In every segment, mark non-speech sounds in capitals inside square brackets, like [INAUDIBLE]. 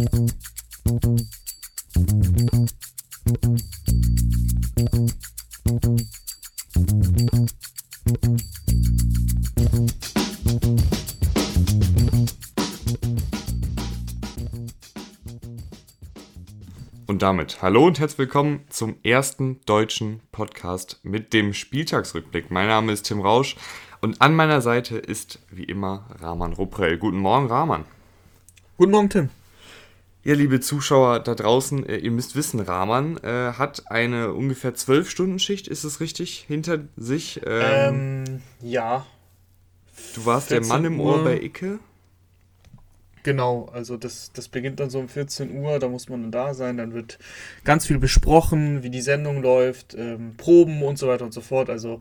Und damit hallo und herzlich willkommen zum ersten deutschen Podcast mit dem Spieltagsrückblick. Mein Name ist Tim Rausch und an meiner Seite ist wie immer Rahman Ruprell. Guten Morgen, Rahman. Guten Morgen, Tim. Ja, liebe Zuschauer da draußen, äh, ihr müsst wissen, Rahman äh, hat eine ungefähr 12-Stunden-Schicht, ist es richtig, hinter sich. Ähm, ähm, ja. Du warst der Mann im Uhr. Ohr bei Icke. Genau, also das, das beginnt dann so um 14 Uhr, da muss man dann da sein, dann wird ganz viel besprochen, wie die Sendung läuft, ähm, Proben und so weiter und so fort. Also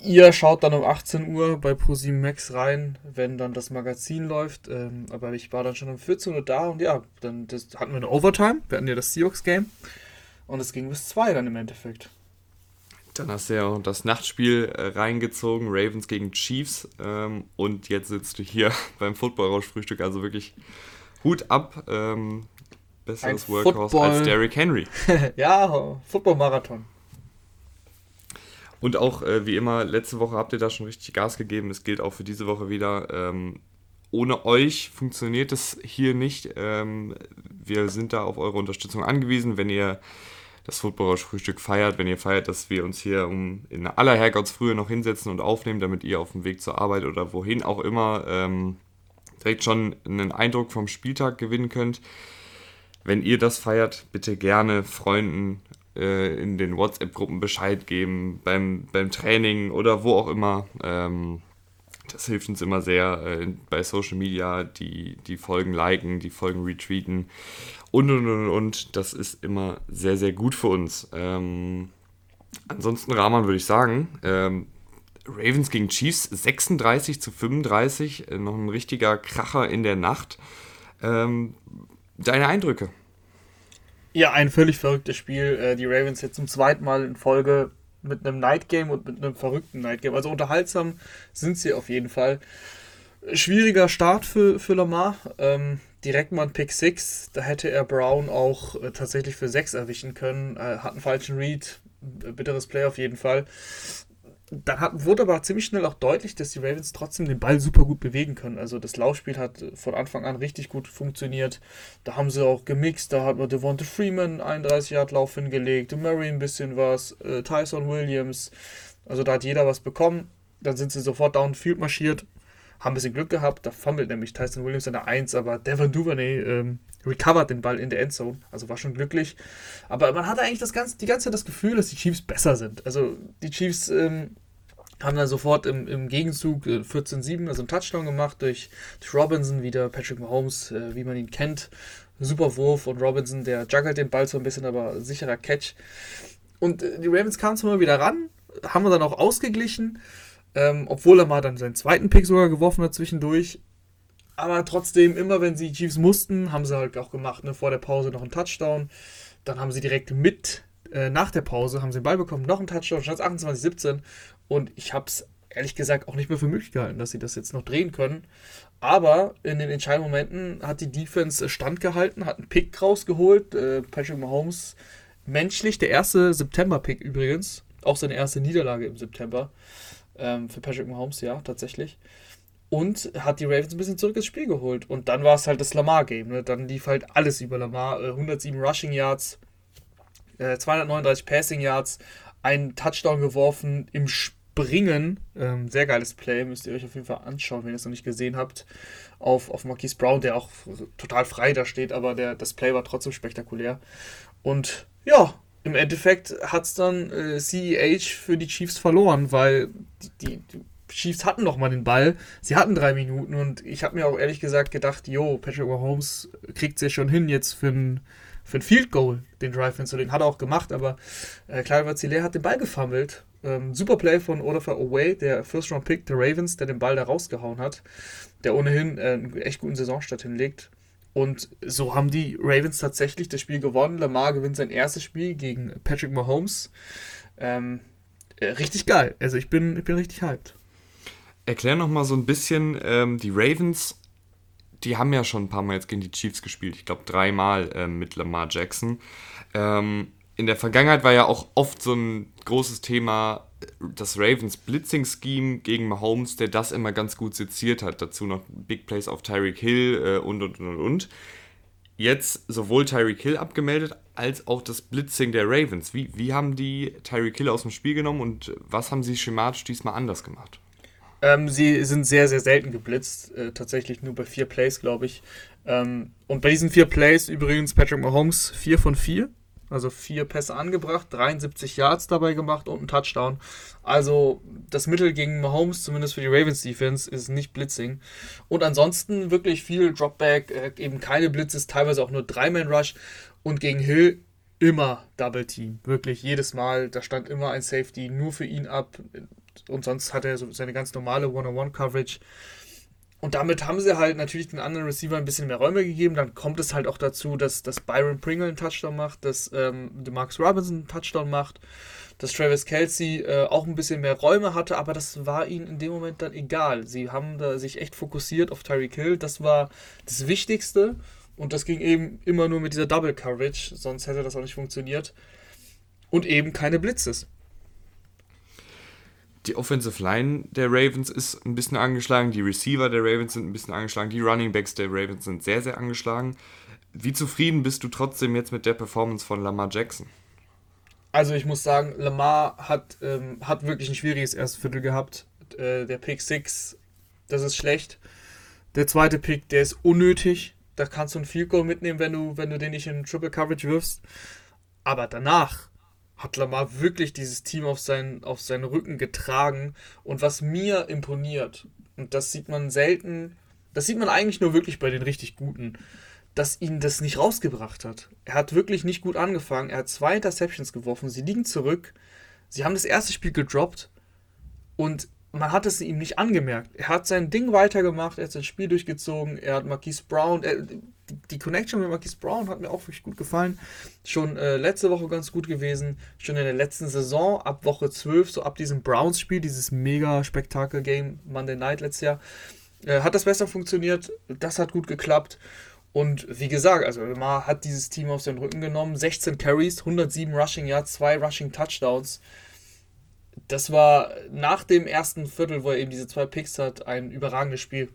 ihr schaut dann um 18 Uhr bei ProSieben Max rein, wenn dann das Magazin läuft. Ähm, aber ich war dann schon um 14 Uhr da und ja, dann hatten wir eine Overtime, wir hatten ja das Seahawks-Game und es ging bis 2 dann im Endeffekt. Dann hast du ja auch das Nachtspiel äh, reingezogen, Ravens gegen Chiefs. Ähm, und jetzt sitzt du hier [LAUGHS] beim Football-Rausch-Frühstück. Also wirklich Hut ab. Ähm, besseres Football. als Derrick Henry. [LAUGHS] ja, Football-Marathon. Und auch, äh, wie immer, letzte Woche habt ihr da schon richtig Gas gegeben. Es gilt auch für diese Woche wieder. Ähm, ohne euch funktioniert es hier nicht. Ähm, wir sind da auf eure Unterstützung angewiesen. Wenn ihr das Footballerfrühstück feiert, wenn ihr feiert, dass wir uns hier um in aller Herrgottsfrühe noch hinsetzen und aufnehmen, damit ihr auf dem Weg zur Arbeit oder wohin auch immer ähm, direkt schon einen Eindruck vom Spieltag gewinnen könnt. Wenn ihr das feiert, bitte gerne Freunden äh, in den WhatsApp-Gruppen Bescheid geben, beim, beim Training oder wo auch immer. Ähm, das hilft uns immer sehr äh, bei Social Media, die, die Folgen liken, die Folgen retweeten und und und und. Das ist immer sehr, sehr gut für uns. Ähm, ansonsten, Rahman, würde ich sagen, ähm, Ravens gegen Chiefs 36 zu 35, äh, noch ein richtiger Kracher in der Nacht. Ähm, deine Eindrücke? Ja, ein völlig verrücktes Spiel. Äh, die Ravens jetzt zum zweiten Mal in Folge mit einem Night Game und mit einem verrückten Night Game. Also unterhaltsam sind sie auf jeden Fall. Schwieriger Start für, für Lamar. Ähm, direkt mal ein Pick 6. Da hätte er Brown auch äh, tatsächlich für 6 erwischen können. Äh, hat einen falschen Read. Bitteres Play auf jeden Fall dann hat, wurde aber ziemlich schnell auch deutlich, dass die Ravens trotzdem den Ball super gut bewegen können. Also das Laufspiel hat von Anfang an richtig gut funktioniert. Da haben sie auch gemixt. Da hat man Devonta Freeman 31 Yard Lauf hingelegt, Murray ein bisschen was, äh, Tyson Williams. Also da hat jeder was bekommen. Dann sind sie sofort downfield marschiert, haben ein bisschen Glück gehabt. Da fummelt nämlich Tyson Williams in der 1, aber Devon Duvernay ähm, recovert den Ball in der Endzone. Also war schon glücklich. Aber man hatte eigentlich das ganze, die ganze Zeit das Gefühl, dass die Chiefs besser sind. Also die Chiefs ähm, haben dann sofort im, im Gegenzug 14-7, äh, also einen Touchdown gemacht durch, Robinson, wieder Patrick Mahomes, äh, wie man ihn kennt. Super Wurf und Robinson, der juggelt den Ball so ein bisschen, aber sicherer Catch. Und äh, die Ravens kamen zwar mal wieder ran, haben wir dann auch ausgeglichen, ähm, obwohl er mal dann seinen zweiten Pick sogar geworfen hat zwischendurch. Aber trotzdem, immer wenn sie Chiefs mussten, haben sie halt auch gemacht, ne? vor der Pause noch einen Touchdown. Dann haben sie direkt mit äh, nach der Pause haben sie den Ball bekommen, noch einen Touchdown, stand 28-17 und ich habe es ehrlich gesagt auch nicht mehr für möglich gehalten, dass sie das jetzt noch drehen können. Aber in den entscheidenden Momenten hat die Defense standgehalten, hat einen Pick rausgeholt. Äh, Patrick Mahomes menschlich, der erste September-Pick übrigens, auch seine erste Niederlage im September ähm, für Patrick Mahomes, ja, tatsächlich. Und hat die Ravens ein bisschen zurück ins Spiel geholt. Und dann war es halt das Lamar-Game. Ne? Dann lief halt alles über Lamar. Äh, 107 Rushing Yards, 239 äh, Passing Yards, einen Touchdown geworfen im Springen. Ähm, sehr geiles Play, müsst ihr euch auf jeden Fall anschauen, wenn ihr es noch nicht gesehen habt. Auf, auf Marquise Brown, der auch total frei da steht, aber der, das Play war trotzdem spektakulär. Und ja, im Endeffekt hat es dann äh, CEH für die Chiefs verloren, weil die, die Chiefs hatten noch mal den Ball. Sie hatten drei Minuten und ich habe mir auch ehrlich gesagt gedacht, jo, Patrick Mahomes kriegt es ja schon hin jetzt für ein für ein Field Goal den Drive hinzulegen. Hat er auch gemacht, aber äh, Clive Ziller hat den Ball gefummelt. Ähm, super Play von Oliver Away, der First Round Pick der Ravens, der den Ball da rausgehauen hat, der ohnehin äh, einen echt guten Saisonstart hinlegt. Und so haben die Ravens tatsächlich das Spiel gewonnen. Lamar gewinnt sein erstes Spiel gegen Patrick Mahomes. Ähm, äh, richtig geil. Also ich bin, ich bin richtig hyped. Erklär noch mal so ein bisschen, ähm, die Ravens die haben ja schon ein paar Mal jetzt gegen die Chiefs gespielt. Ich glaube dreimal äh, mit Lamar Jackson. Ähm, in der Vergangenheit war ja auch oft so ein großes Thema das Ravens Blitzing Scheme gegen Mahomes, der das immer ganz gut seziert hat. Dazu noch Big Plays auf Tyreek Hill äh, und und und und. Jetzt sowohl Tyreek Hill abgemeldet als auch das Blitzing der Ravens. Wie, wie haben die Tyreek Hill aus dem Spiel genommen und was haben sie schematisch diesmal anders gemacht? Ähm, sie sind sehr, sehr selten geblitzt. Äh, tatsächlich nur bei vier Plays, glaube ich. Ähm, und bei diesen vier Plays übrigens Patrick Mahomes vier von vier. Also vier Pässe angebracht, 73 Yards dabei gemacht und ein Touchdown. Also das Mittel gegen Mahomes, zumindest für die Ravens Defense, ist nicht Blitzing. Und ansonsten wirklich viel Dropback, äh, eben keine Blitzes, teilweise auch nur Drei-Man-Rush. Und gegen Hill immer Double Team. Wirklich jedes Mal. Da stand immer ein Safety nur für ihn ab und sonst hat er so seine ganz normale One-on-One-Coverage. Und damit haben sie halt natürlich den anderen Receiver ein bisschen mehr Räume gegeben. Dann kommt es halt auch dazu, dass, dass Byron Pringle einen Touchdown macht, dass ähm, Marcus Robinson einen Touchdown macht, dass Travis Kelsey äh, auch ein bisschen mehr Räume hatte, aber das war ihnen in dem Moment dann egal. Sie haben da sich echt fokussiert auf Tyreek Hill. Das war das Wichtigste. Und das ging eben immer nur mit dieser Double Coverage, sonst hätte das auch nicht funktioniert. Und eben keine Blitzes die Offensive Line der Ravens ist ein bisschen angeschlagen, die Receiver der Ravens sind ein bisschen angeschlagen, die Running Backs der Ravens sind sehr, sehr angeschlagen. Wie zufrieden bist du trotzdem jetzt mit der Performance von Lamar Jackson? Also ich muss sagen, Lamar hat, ähm, hat wirklich ein schwieriges erstes Viertel gehabt. Äh, der Pick 6, das ist schlecht. Der zweite Pick, der ist unnötig. Da kannst du ein Field Goal mitnehmen, wenn du, wenn du den nicht in Triple Coverage wirfst. Aber danach, hat Lamar wirklich dieses Team auf seinen, auf seinen Rücken getragen. Und was mir imponiert, und das sieht man selten, das sieht man eigentlich nur wirklich bei den richtig Guten, dass ihn das nicht rausgebracht hat. Er hat wirklich nicht gut angefangen. Er hat zwei Interceptions geworfen. Sie liegen zurück. Sie haben das erste Spiel gedroppt. Und man hat es ihm nicht angemerkt. Er hat sein Ding weitergemacht, er hat sein Spiel durchgezogen, er hat Marquise Brown, er, die, die, Connection mit Marquise Brown hat mir auch wirklich gut gefallen. Schon äh, letzte Woche ganz gut gewesen, schon in der letzten Saison, ab Woche 12, so ab diesem Browns-Spiel, dieses mega Spektakel-Game Monday Night letztes Jahr, äh, hat das besser funktioniert, das hat gut geklappt. Und wie gesagt, also Lamar hat dieses Team auf seinen Rücken genommen, 16 Carries, 107 Rushing Yards, 2 Rushing Touchdowns das war nach dem ersten Viertel, wo er eben diese zwei Picks hat, ein überragendes Spiel.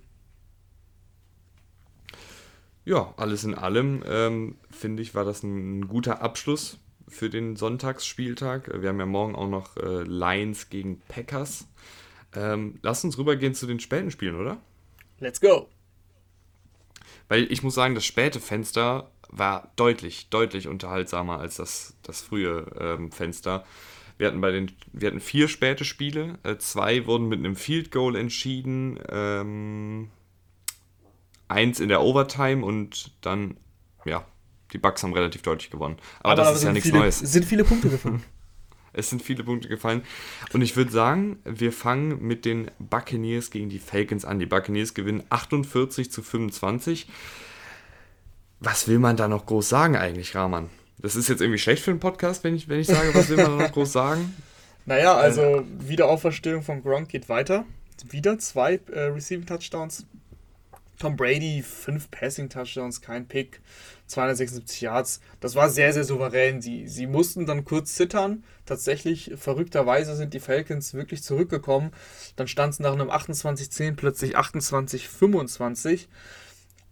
Ja, alles in allem ähm, finde ich, war das ein guter Abschluss für den Sonntagsspieltag. Wir haben ja morgen auch noch äh, Lions gegen Packers. Ähm, lass uns rübergehen zu den späten Spielen, oder? Let's go! Weil ich muss sagen, das späte Fenster war deutlich, deutlich unterhaltsamer als das, das frühe ähm, Fenster. Wir hatten bei den, wir hatten vier späte Spiele. Äh, zwei wurden mit einem Field Goal entschieden. Ähm, eins in der Overtime und dann, ja, die Bucks haben relativ deutlich gewonnen. Aber, aber das ist ja nichts viele, Neues. Es sind viele Punkte gefallen. [LAUGHS] [LAUGHS] es sind viele Punkte gefallen. Und ich würde sagen, wir fangen mit den Buccaneers gegen die Falcons an. Die Buccaneers gewinnen 48 zu 25. Was will man da noch groß sagen eigentlich, Rahman? Das ist jetzt irgendwie schlecht für einen Podcast, wenn ich, wenn ich sage, was will man noch groß sagen? [LAUGHS] Naja, also Wiederauferstehung von Gronk geht weiter. Wieder zwei äh, Receiving Touchdowns. Tom Brady, fünf Passing Touchdowns, kein Pick, 276 Yards. Das war sehr, sehr souverän. Sie, sie mussten dann kurz zittern. Tatsächlich, verrückterweise sind die Falcons wirklich zurückgekommen. Dann stand es nach einem 28-10 plötzlich 28-25.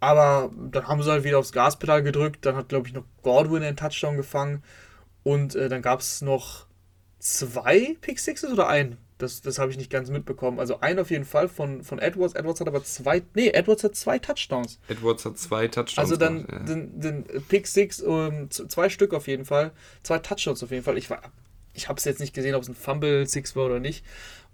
Aber dann haben sie halt wieder aufs Gaspedal gedrückt. Dann hat, glaube ich, noch Godwin einen Touchdown gefangen. Und äh, dann gab es noch zwei Pick Sixes oder ein? Das, das habe ich nicht ganz mitbekommen. Also ein auf jeden Fall von, von Edwards. Edwards hat aber zwei. Nee, Edwards hat zwei Touchdowns. Edwards hat zwei Touchdowns. Also dann gemacht, ja. den, den Pick Six, um, zwei Stück auf jeden Fall. Zwei Touchdowns auf jeden Fall. Ich, ich habe es jetzt nicht gesehen, ob es ein Fumble Six war oder nicht.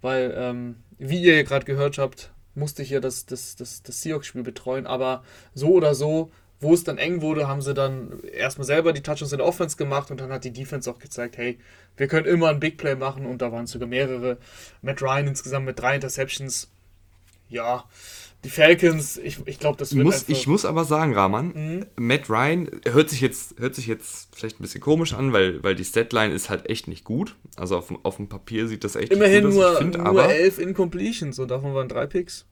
Weil, ähm, wie ihr gerade gehört habt, musste ich ja das, das, das, das Seahawks-Spiel betreuen, aber so oder so, wo es dann eng wurde, haben sie dann erstmal selber die Touchdowns in der Offense gemacht und dann hat die Defense auch gezeigt, hey, wir können immer ein Big Play machen und da waren sogar mehrere. Matt Ryan insgesamt mit drei Interceptions. Ja, die Falcons, ich, ich glaube, das wird muss, Ich muss aber sagen, Rahman, mhm. Matt Ryan hört sich, jetzt, hört sich jetzt vielleicht ein bisschen komisch an, weil, weil die Statline ist halt echt nicht gut. Also auf, auf dem Papier sieht das echt Immerhin gut aus. Immerhin nur, nur elf Incompletions und davon waren drei Picks.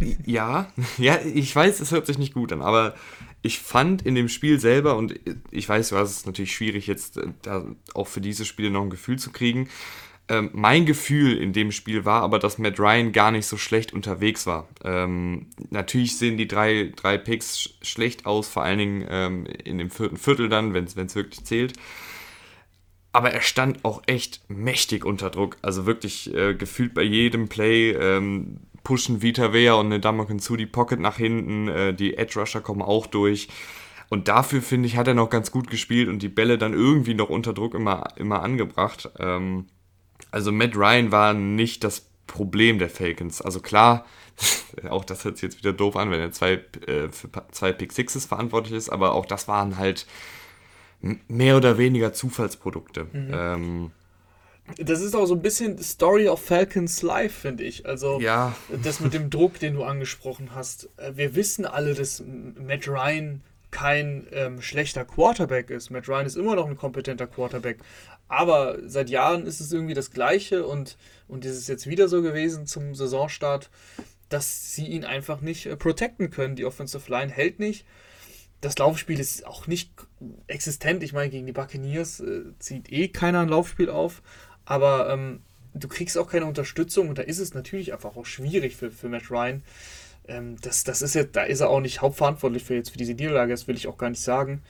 [LAUGHS] Ja, ja, ich weiß, es hört sich nicht gut an, aber ich fand in dem Spiel selber, und ich weiß, du hast es natürlich schwierig, jetzt äh, da auch für diese Spiele noch ein Gefühl zu kriegen. Ähm, mein Gefühl in dem Spiel war aber, dass Matt Ryan gar nicht so schlecht unterwegs war. Ähm, natürlich sehen die drei, drei Picks sch schlecht aus, vor allen Dingen ähm, in dem vierten Viertel dann, wenn es wirklich zählt. Aber er stand auch echt mächtig unter Druck. Also wirklich äh, gefühlt bei jedem Play ähm, pushen Vita Vea und eine Damokin zu die Pocket nach hinten. Äh, die Edge Rusher kommen auch durch. Und dafür, finde ich, hat er noch ganz gut gespielt und die Bälle dann irgendwie noch unter Druck immer, immer angebracht. Ähm, also Matt Ryan war nicht das Problem der Falcons. Also klar, [LAUGHS] auch das hört sich jetzt wieder doof an, wenn er zwei, äh, für zwei Pick Sixes verantwortlich ist, aber auch das waren halt mehr oder weniger Zufallsprodukte. Mhm. Ähm, das ist auch so ein bisschen Story of Falcons Life, finde ich. Also ja. das mit dem Druck, den du angesprochen hast. Äh, wir wissen alle, dass Matt Ryan kein ähm, schlechter Quarterback ist. Matt Ryan ist immer noch ein kompetenter Quarterback. Aber seit Jahren ist es irgendwie das Gleiche und, und ist es jetzt wieder so gewesen zum Saisonstart, dass sie ihn einfach nicht äh, protecten können. Die Offensive Line hält nicht das Laufspiel ist auch nicht existent. Ich meine, gegen die Buccaneers äh, zieht eh keiner ein Laufspiel auf. Aber ähm, du kriegst auch keine Unterstützung und da ist es natürlich einfach auch schwierig für, für Matt Ryan. Ähm, das, das ist jetzt, da ist er auch nicht hauptverantwortlich für jetzt für diese Niederlage, das will ich auch gar nicht sagen.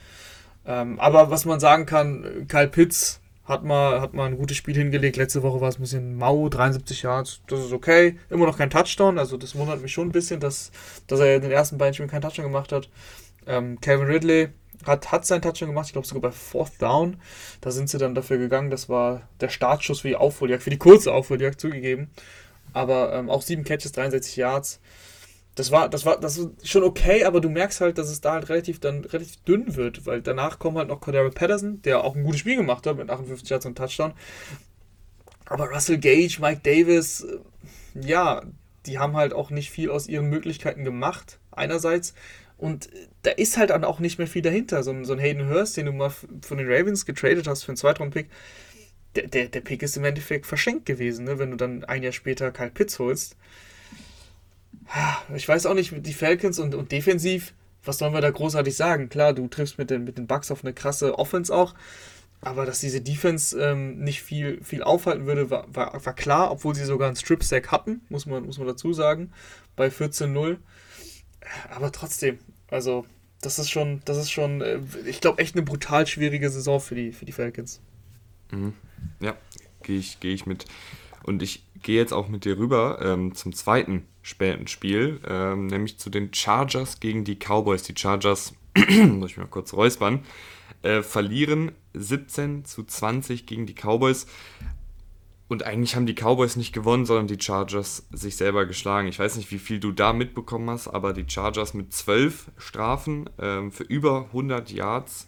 Ähm, aber was man sagen kann, Kyle Pitts hat mal, hat mal ein gutes Spiel hingelegt. Letzte Woche war es ein bisschen mau, 73 Yards, das ist okay. Immer noch kein Touchdown, also das wundert mich schon ein bisschen, dass, dass er in den ersten beiden Spielen keinen Touchdown gemacht hat. Ähm, Calvin Ridley hat, hat seinen Touchdown gemacht, ich glaube sogar bei Fourth Down. Da sind sie dann dafür gegangen. Das war der Startschuss für die Aufholjagd, für die kurze Aufholjagd zugegeben. Aber ähm, auch sieben Catches, 63 Yards. Das war, das war, das ist schon okay, aber du merkst halt, dass es da halt relativ dann relativ dünn wird, weil danach kommt halt noch Cordero Patterson, der auch ein gutes Spiel gemacht hat mit 58 Yards und Touchdown. Aber Russell Gage, Mike Davis, äh, ja, die haben halt auch nicht viel aus ihren Möglichkeiten gemacht. Einerseits und da ist halt dann auch nicht mehr viel dahinter. So, so ein Hayden Hurst, den du mal von den Ravens getradet hast für einen Zweitrunden-Pick, der, der, der Pick ist im Endeffekt verschenkt gewesen, ne? wenn du dann ein Jahr später Kyle Pitts holst. Ich weiß auch nicht, die Falcons und, und defensiv, was sollen wir da großartig sagen? Klar, du triffst mit den, mit den Bucks auf eine krasse Offense auch, aber dass diese Defense ähm, nicht viel, viel aufhalten würde, war, war, war klar, obwohl sie sogar einen Strip-Sack hatten, muss man, muss man dazu sagen, bei 14-0. Aber trotzdem, also, das ist schon, das ist schon, äh, ich glaube, echt eine brutal schwierige Saison für die, für die Falcons. Mhm. Ja, gehe ich, geh ich mit. Und ich gehe jetzt auch mit dir rüber ähm, zum zweiten späten Spiel, ähm, nämlich zu den Chargers gegen die Cowboys. Die Chargers, [CLEARS THROAT] muss ich mal kurz räuspern, äh, verlieren 17 zu 20 gegen die Cowboys. Und eigentlich haben die Cowboys nicht gewonnen, sondern die Chargers sich selber geschlagen. Ich weiß nicht, wie viel du da mitbekommen hast, aber die Chargers mit zwölf Strafen ähm, für über 100 Yards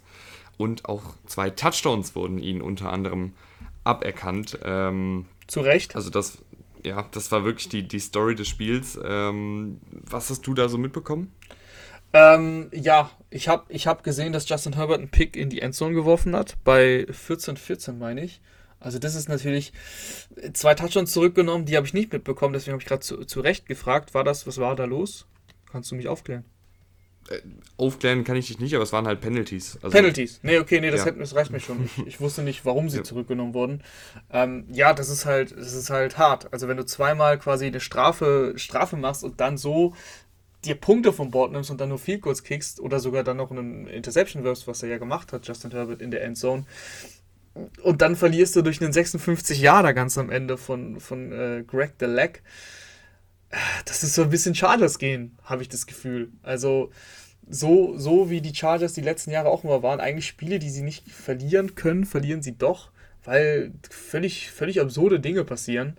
und auch zwei Touchdowns wurden ihnen unter anderem aberkannt. Ähm, Zu Recht. Also das, ja, das war wirklich die, die Story des Spiels. Ähm, was hast du da so mitbekommen? Ähm, ja, ich habe ich hab gesehen, dass Justin Herbert einen Pick in die Endzone geworfen hat, bei 14-14 meine ich. Also das ist natürlich zwei Touchdowns zurückgenommen, die habe ich nicht mitbekommen, deswegen habe ich gerade zu, zu Recht gefragt, war das, was war da los? Kannst du mich aufklären? Äh, aufklären kann ich dich nicht, aber es waren halt Penalties. Also, Penalties. Nee, okay, nee, das, ja. hätten, das reicht mir schon. Ich, ich, wusste nicht, warum sie ja. zurückgenommen wurden. Ähm, ja, das ist halt, das ist halt hart. Also wenn du zweimal quasi eine Strafe, Strafe machst und dann so dir Punkte vom Bord nimmst und dann nur viel kurz kickst oder sogar dann noch einen Interception wirfst, was er ja gemacht hat, Justin Herbert in der Endzone, und dann verlierst du durch einen 56 Jahre ganz am Ende von, von äh, Greg the Leg. Das ist so ein bisschen Chargers gehen, habe ich das Gefühl. Also so, so wie die Chargers die letzten Jahre auch immer waren, eigentlich Spiele, die sie nicht verlieren können, verlieren sie doch, weil völlig, völlig absurde Dinge passieren.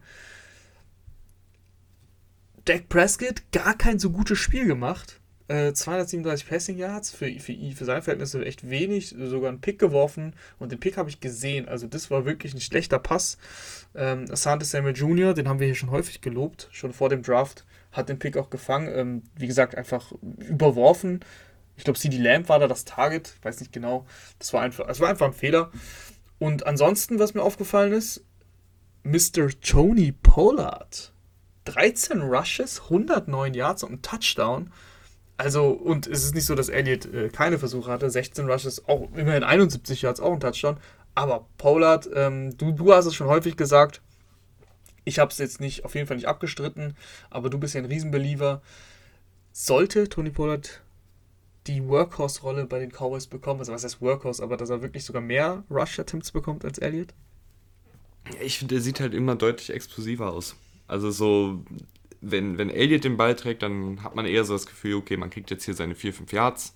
Dak Prescott gar kein so gutes Spiel gemacht. 237 äh, Passing Yards, für, für, für seine Verhältnisse echt wenig, sogar einen Pick geworfen und den Pick habe ich gesehen. Also das war wirklich ein schlechter Pass. Ähm, Asante Samuel Jr., den haben wir hier schon häufig gelobt, schon vor dem Draft, hat den Pick auch gefangen. Ähm, wie gesagt, einfach überworfen. Ich glaube, CD Lamb war da das Target, ich weiß nicht genau. Das war einfach, das war einfach ein Fehler. Und ansonsten, was mir aufgefallen ist, Mr. Tony Pollard 13 Rushes, 109 Yards und ein Touchdown. Also, und es ist nicht so, dass Elliott äh, keine Versuche hatte. 16 Rushes, auch immerhin 71 Yards, auch ein Touchdown. Aber Pollard, ähm, du, du hast es schon häufig gesagt. Ich habe es jetzt nicht, auf jeden Fall nicht abgestritten, aber du bist ja ein Riesenbeliever. Sollte Tony Pollard die Workhorse-Rolle bei den Cowboys bekommen, also was heißt Workhorse, aber dass er wirklich sogar mehr Rush-Attempts bekommt als Elliott? Ich finde, der sieht halt immer deutlich explosiver aus. Also so, wenn, wenn Elliott den Ball trägt, dann hat man eher so das Gefühl, okay, man kriegt jetzt hier seine 4, 5 Yards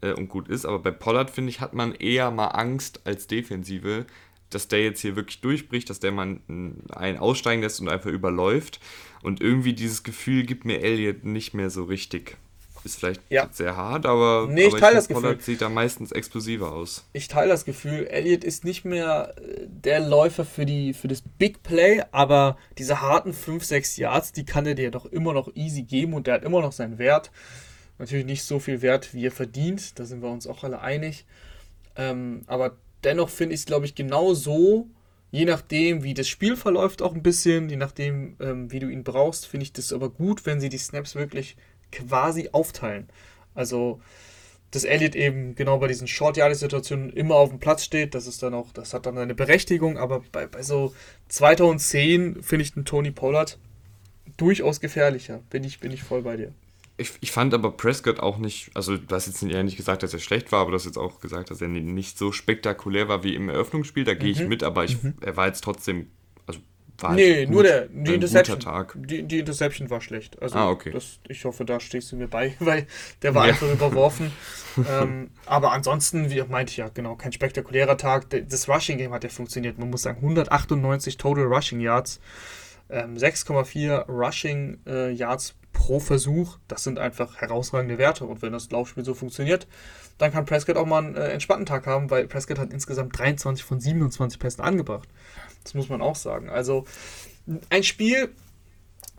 äh, und gut ist. Aber bei Pollard, finde ich, hat man eher mal Angst als Defensive, dass der jetzt hier wirklich durchbricht, dass der mal einen aussteigen lässt und einfach überläuft. Und irgendwie dieses Gefühl gibt mir Elliott nicht mehr so richtig. Ist vielleicht ja. sehr hart, aber, nee, ich aber teile das Gefühl. sieht da meistens explosiver aus. Ich teile das Gefühl, Elliott ist nicht mehr äh, der Läufer für, die, für das Big Play, aber diese harten 5, 6 Yards, die kann er dir doch immer noch easy geben und der hat immer noch seinen Wert. Natürlich nicht so viel Wert, wie er verdient, da sind wir uns auch alle einig. Ähm, aber dennoch finde ich es, glaube ich, genau so, je nachdem, wie das Spiel verläuft, auch ein bisschen, je nachdem, ähm, wie du ihn brauchst, finde ich das aber gut, wenn sie die Snaps wirklich quasi aufteilen. Also, dass Elliot eben genau bei diesen Short-Yardage-Situationen immer auf dem Platz steht, das ist dann auch, das hat dann eine Berechtigung, aber bei, bei so 2010 finde ich den Tony Pollard durchaus gefährlicher. Bin ich, bin ich voll bei dir. Ich, ich fand aber Prescott auch nicht, also du hast jetzt ja nicht gesagt, dass er schlecht war, aber du hast jetzt auch gesagt, dass er nicht so spektakulär war wie im Eröffnungsspiel. Da gehe ich mhm. mit, aber ich, mhm. er war jetzt trotzdem, war Nee, halt nur der, die Interception. Die, die Interception war schlecht. Also ah, okay. Das, ich hoffe, da stehst du mir bei, [LAUGHS] weil der war ja. einfach überworfen. ähm, aber ansonsten, wie meinte ich ja, genau, kein spektakulärer Tag. Das Rushing Game hat ja funktioniert. Man muss sagen, 198 Total Rushing Yards. Ähm, 6,4 Rushing äh, Yards pro Versuch. Das sind einfach herausragende Werte. Und wenn das Laufspiel so funktioniert, dann kann Prescott auch mal einen äh, entspannten Tag haben, weil Prescott hat insgesamt 23 von 27 Pässen angebracht. Das muss man auch sagen. Also ein Spiel,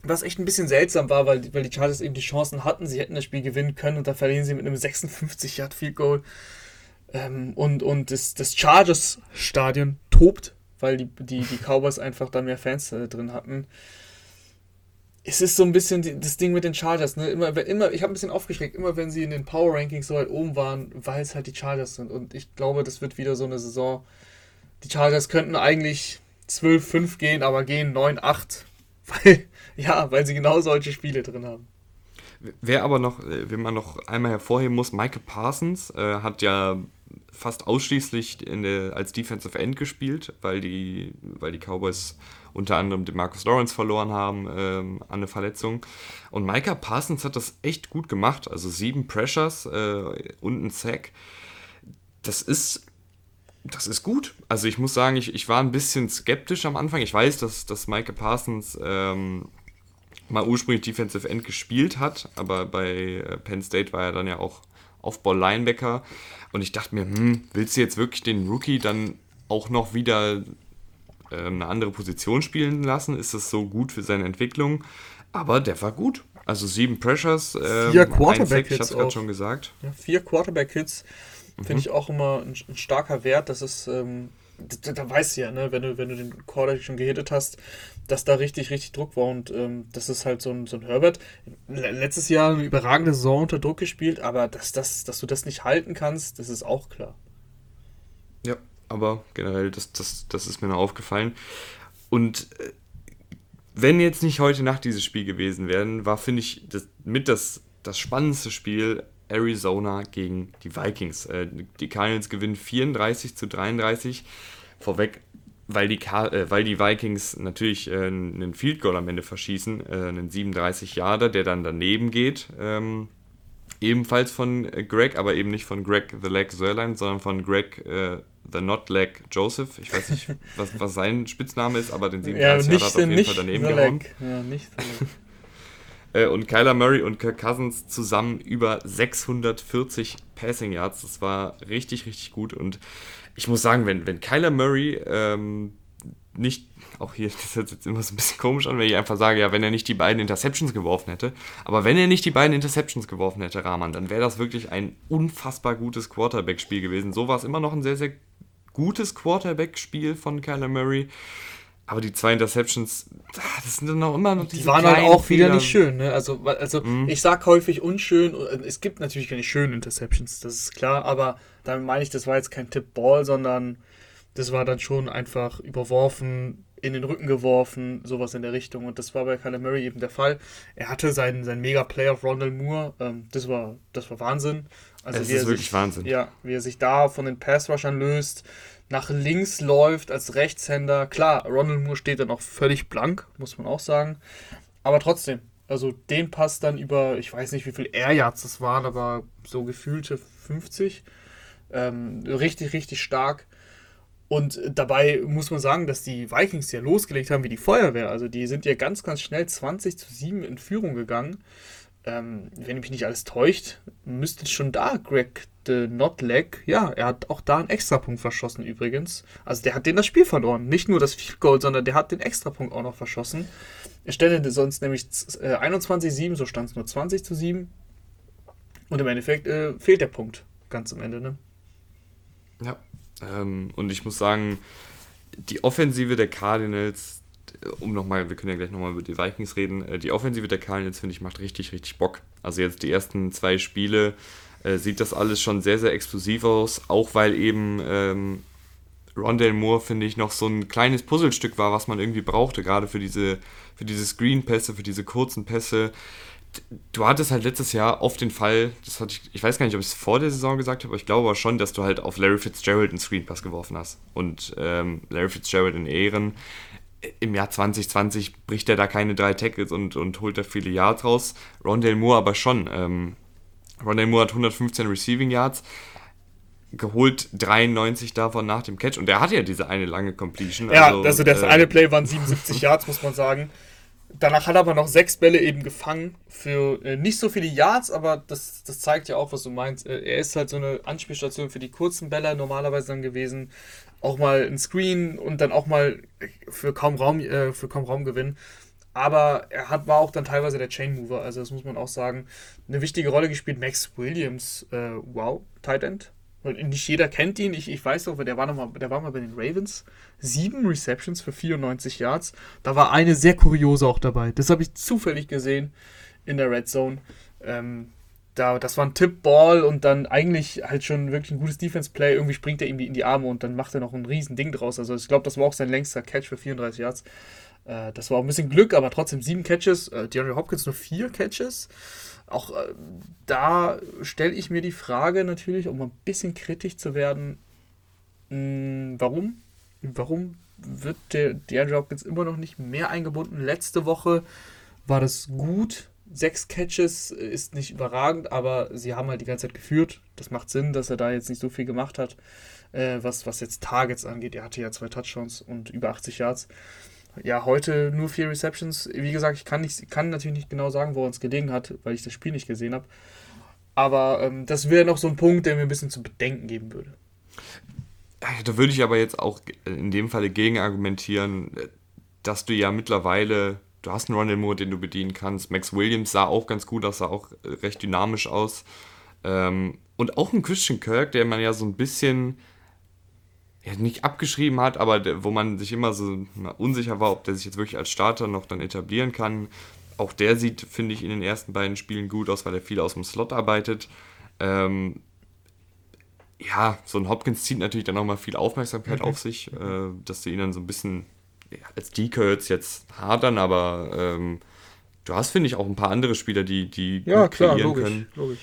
was echt ein bisschen seltsam war, weil, weil die Chargers eben die Chancen hatten, sie hätten das Spiel gewinnen können und da verlieren sie mit einem 56 Yard Field Goal. Ähm, und und das, das Chargers-Stadion tobt, weil die, die, die Cowboys einfach da mehr Fans äh, drin hatten es ist so ein bisschen die, das Ding mit den Chargers. Ne? Immer, immer, ich habe ein bisschen aufgeschreckt, immer wenn sie in den Power Rankings so weit oben waren, weil es halt die Chargers sind. Und ich glaube, das wird wieder so eine Saison. Die Chargers könnten eigentlich 12-5 gehen, aber gehen 9-8. [LAUGHS] Weil, ja, weil sie genau solche Spiele drin haben. Wer aber noch, äh, wenn man noch einmal hervorheben muss, Michael Parsons äh, hat ja fast ausschließlich der, als Defensive End gespielt, weil die, weil die Cowboys unter anderem den Marcus Lawrence verloren haben ähm, an eine Verletzung. Und Micah Parsons hat das echt gut gemacht. Also sieben Pressures äh, und ein Sack. Das ist das ist gut. Also ich muss sagen, ich, ich war ein bisschen skeptisch am Anfang. Ich weiß, dass, dass Micah Parsons ähm, mal ursprünglich Defensive End gespielt hat, aber bei äh, Penn State war er dann ja auch Aufbau-Linebacker. Und ich dachte mir, hm, willst du jetzt wirklich den Rookie dann auch noch wieder ähm, eine andere Position spielen lassen, ist das so gut für seine Entwicklung. Aber der war gut. Also sieben Pressures, ähm, vier Quarterback-Hits. Ich hab's gerade schon gesagt. Ja, vier Quarterback-Hits finde mhm. ich auch immer ein, ein, starker Wert. Das ist, ähm, da, da, weißt du ja, ne, wenn du, wenn du den Quarterback schon gehittet hast, dass da richtig, richtig Druck war. Und ähm, das ist halt so ein, so ein Herbert. Letztes Jahr eine überragende Saison unter Druck gespielt, aber dass, dass, dass du das nicht halten kannst, das ist auch klar. Ja, aber generell, das, das, das ist mir noch aufgefallen. Und äh, wenn jetzt nicht heute Nacht dieses Spiel gewesen wären, war, finde ich, das, mit das, das spannendste Spiel Arizona gegen die Vikings. Äh, die Cardinals gewinnen 34 zu 33. Vorweg, weil die, äh, weil die Vikings natürlich äh, einen Field Goal am Ende verschießen, äh, einen 37 Yarder, der dann daneben geht. Ähm, ebenfalls von äh, Greg, aber eben nicht von Greg the Leg Sörlein, sondern von Greg äh, The Not Leg Joseph. Ich weiß nicht, [LAUGHS] was, was sein Spitzname ist, aber den 37 ja, hat auf jeden Fall daneben gehauen. Ja, nicht äh, und Kyler Murray und Kirk Cousins zusammen über 640 Passing Yards. Das war richtig, richtig gut. Und ich muss sagen, wenn, wenn Kyler Murray ähm, nicht, auch hier, [LAUGHS] das hört jetzt immer so ein bisschen komisch an, wenn ich einfach sage, ja, wenn er nicht die beiden Interceptions geworfen hätte, aber wenn er nicht die beiden Interceptions geworfen hätte, Rahman, dann wäre das wirklich ein unfassbar gutes Quarterback-Spiel gewesen. So war es immer noch ein sehr, sehr gutes Quarterback-Spiel von Kyler Murray. Aber die zwei Interceptions, das sind dann auch immer noch diese Die waren halt auch Fehler. wieder nicht schön. Ne? Also, also mhm. ich sag häufig unschön. Es gibt natürlich keine schönen Interceptions, das ist klar. Aber damit meine ich, das war jetzt kein Tip-Ball, sondern das war dann schon einfach überworfen, in den Rücken geworfen, sowas in der Richtung. Und das war bei Kyler Murray eben der Fall. Er hatte seinen, seinen Mega-Play auf Rondell Moore. Ähm, das, war, das war Wahnsinn. Also es ist wirklich sich, Wahnsinn. Ja, wie er sich da von den Pass-Rushern löst, nach links läuft als Rechtshänder. Klar, Ronald Moore steht dann auch völlig blank, muss man auch sagen. Aber trotzdem, also den Pass dann über, ich weiß nicht, wie viel Air Yards das waren, aber so gefühlte 50. Ähm, richtig, richtig stark. Und dabei muss man sagen, dass die Vikings ja losgelegt haben wie die Feuerwehr. Also die sind ja ganz, ganz schnell 20 zu 7 in Führung gegangen. Ähm, wenn mich nicht alles täuscht, müsste schon da Greg de Notleg, ja, er hat auch da einen Extrapunkt verschossen übrigens. Also der hat den das Spiel verloren. Nicht nur das Field Goal, sondern der hat den Extrapunkt auch noch verschossen. Er stellte sonst nämlich äh, 21-7, so stand es nur 20 zu 7. Und im Endeffekt äh, fehlt der Punkt ganz am Ende, ne? Ja, ähm, und ich muss sagen, die Offensive der Cardinals, um nochmal, wir können ja gleich nochmal über die Vikings reden, äh, die Offensive der Cardinals, finde ich, macht richtig, richtig Bock. Also jetzt die ersten zwei Spiele äh, sieht das alles schon sehr, sehr explosiv aus, auch weil eben ähm, Rondale Moore, finde ich, noch so ein kleines Puzzlestück war, was man irgendwie brauchte, gerade für diese, für diese Screen-Pässe, für diese kurzen Pässe du hattest halt letztes Jahr oft den Fall, das hatte ich, ich weiß gar nicht, ob ich es vor der Saison gesagt habe, aber ich glaube aber schon, dass du halt auf Larry Fitzgerald einen Screenpass geworfen hast. Und ähm, Larry Fitzgerald in Ehren, im Jahr 2020 bricht er da keine drei Tackles und, und holt da viele Yards raus. Rondale Moore aber schon. Ähm, Rondale Moore hat 115 Receiving Yards, geholt 93 davon nach dem Catch und er hatte ja diese eine lange Completion. Ja, also, also das äh, eine Play waren 77 Yards, muss man sagen. Danach hat er aber noch sechs Bälle eben gefangen für äh, nicht so viele Yards, aber das, das zeigt ja auch, was du meinst. Äh, er ist halt so eine Anspielstation für die kurzen Bälle normalerweise dann gewesen. Auch mal ein Screen und dann auch mal für kaum Raum, äh, für kaum Raumgewinn. Aber er hat, war auch dann teilweise der Chain Mover, also das muss man auch sagen. Eine wichtige Rolle gespielt. Max Williams, äh, wow, Tight End, nicht jeder kennt ihn. Ich, ich weiß auch, der war, noch mal, der war mal bei den Ravens. Sieben Receptions für 94 Yards. Da war eine sehr kuriose auch dabei. Das habe ich zufällig gesehen in der Red Zone. Ähm, da, das war ein Tip-Ball und dann eigentlich halt schon wirklich ein gutes Defense-Play. Irgendwie springt er ihm in die Arme und dann macht er noch ein riesen Ding draus. Also ich glaube, das war auch sein längster Catch für 34 Yards. Äh, das war auch ein bisschen Glück, aber trotzdem sieben Catches. Äh, DeAndre Hopkins nur vier Catches auch äh, da stelle ich mir die Frage natürlich, um ein bisschen kritisch zu werden, mh, hm, warum? Warum wird der DeAndre Hopkins immer noch nicht mehr eingebunden? Letzte Woche war das gut. Sechs Catches ist nicht überragend, aber sie haben halt die ganze Zeit geführt. Das macht Sinn, dass er da jetzt nicht so viel gemacht hat, äh, was, was jetzt Targets angeht. Er hatte ja zwei Touchdowns und über 80 Yards ja, heute nur vier Receptions. Wie gesagt, ich kann, nicht, kann natürlich nicht genau sagen, woran es gelegen hat, weil ich das Spiel nicht gesehen habe. Aber ähm, das wäre noch so ein Punkt, der mir ein bisschen zu bedenken geben würde. Da würde ich aber jetzt auch in dem Falle gegen argumentieren, dass du ja mittlerweile, du hast einen Ronald Moore, den du bedienen kannst. Max Williams sah auch ganz gut aus, sah auch recht dynamisch aus. Ähm, und auch ein Christian Kirk, der man ja so ein bisschen ja, nicht abgeschrieben hat, aber der, wo man sich immer so unsicher war, ob der sich jetzt wirklich als Starter noch dann etablieren kann. Auch der sieht, finde ich, in den ersten beiden Spielen gut aus, weil er viel aus dem Slot arbeitet. Ähm, ja, so ein Hopkins zieht natürlich dann nochmal viel Aufmerksamkeit mhm. auf sich, äh, dass du ihn dann so ein bisschen als Decoy jetzt hadern, aber ähm, du hast, finde ich, auch ein paar andere Spieler, die, die ja, klar, kreieren logisch, können. Logisch.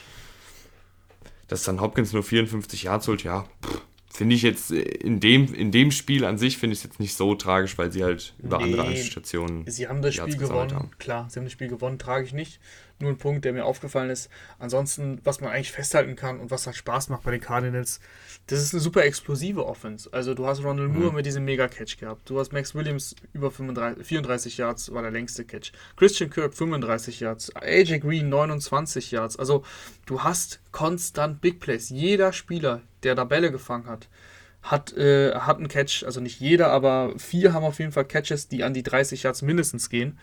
Dass dann Hopkins nur 54 Yards holt, ja, pff, finde ich jetzt äh, in dem, in dem Spiel an sich finde ich es jetzt nicht so tragisch, weil sie halt über nee, andere Anstationen. Sie haben das Spiel gewonnen, haben. klar, sie haben das Spiel gewonnen, trage ich nicht. Nur ein Punkt, der mir aufgefallen ist. Ansonsten, was man eigentlich festhalten kann und was halt Spaß macht bei den Cardinals, das ist eine super explosive Offense. Also du hast Ronald Moore mhm. mit diesem Mega-Catch gehabt. Du hast Max Williams über 35, 34 Yards, war der längste Catch. Christian Kirk 35 Yards. AJ Green 29 Yards. Also du hast konstant Big Plays. Jeder Spieler, der da Bälle gefangen hat, hat, äh, hat einen Catch. Also nicht jeder, aber vier haben auf jeden Fall Catches, die an die 30 Yards mindestens gehen.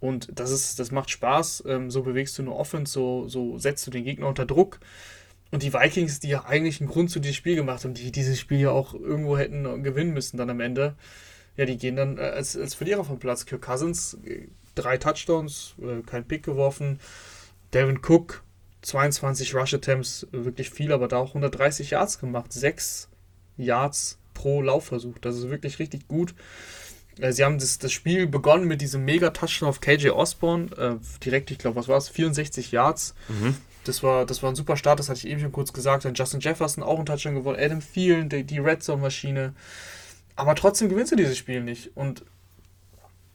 Und das ist, das macht Spaß. Ähm, so bewegst du eine Offense, so, so setzt du den Gegner unter Druck. Und die Vikings, die ja eigentlich einen Grund zu diesem Spiel gemacht haben, die dieses Spiel ja auch irgendwo hätten gewinnen müssen dann am Ende. ja, die gehen dann äh, als, als Verlierer vom Platz. Kirk Cousins, äh, drei Touchdowns, äh, kein Pick geworfen. Devin Cook, 22 Rush Attempts, wirklich viel, aber da auch 130 Yards gemacht. 6 Yards pro Laufversuch. Das ist wirklich richtig gut. Sie haben das, das Spiel begonnen mit diesem Mega-Touchdown auf KJ Osborne. Äh, direkt, ich glaube, was war es? 64 Yards. Mhm. Das, war, das war ein super Start, das hatte ich eben schon kurz gesagt. Dann Justin Jefferson auch einen Touchdown gewonnen. Adam Thielen, die, die Red Zone-Maschine. Aber trotzdem gewinnst du dieses Spiel nicht. Und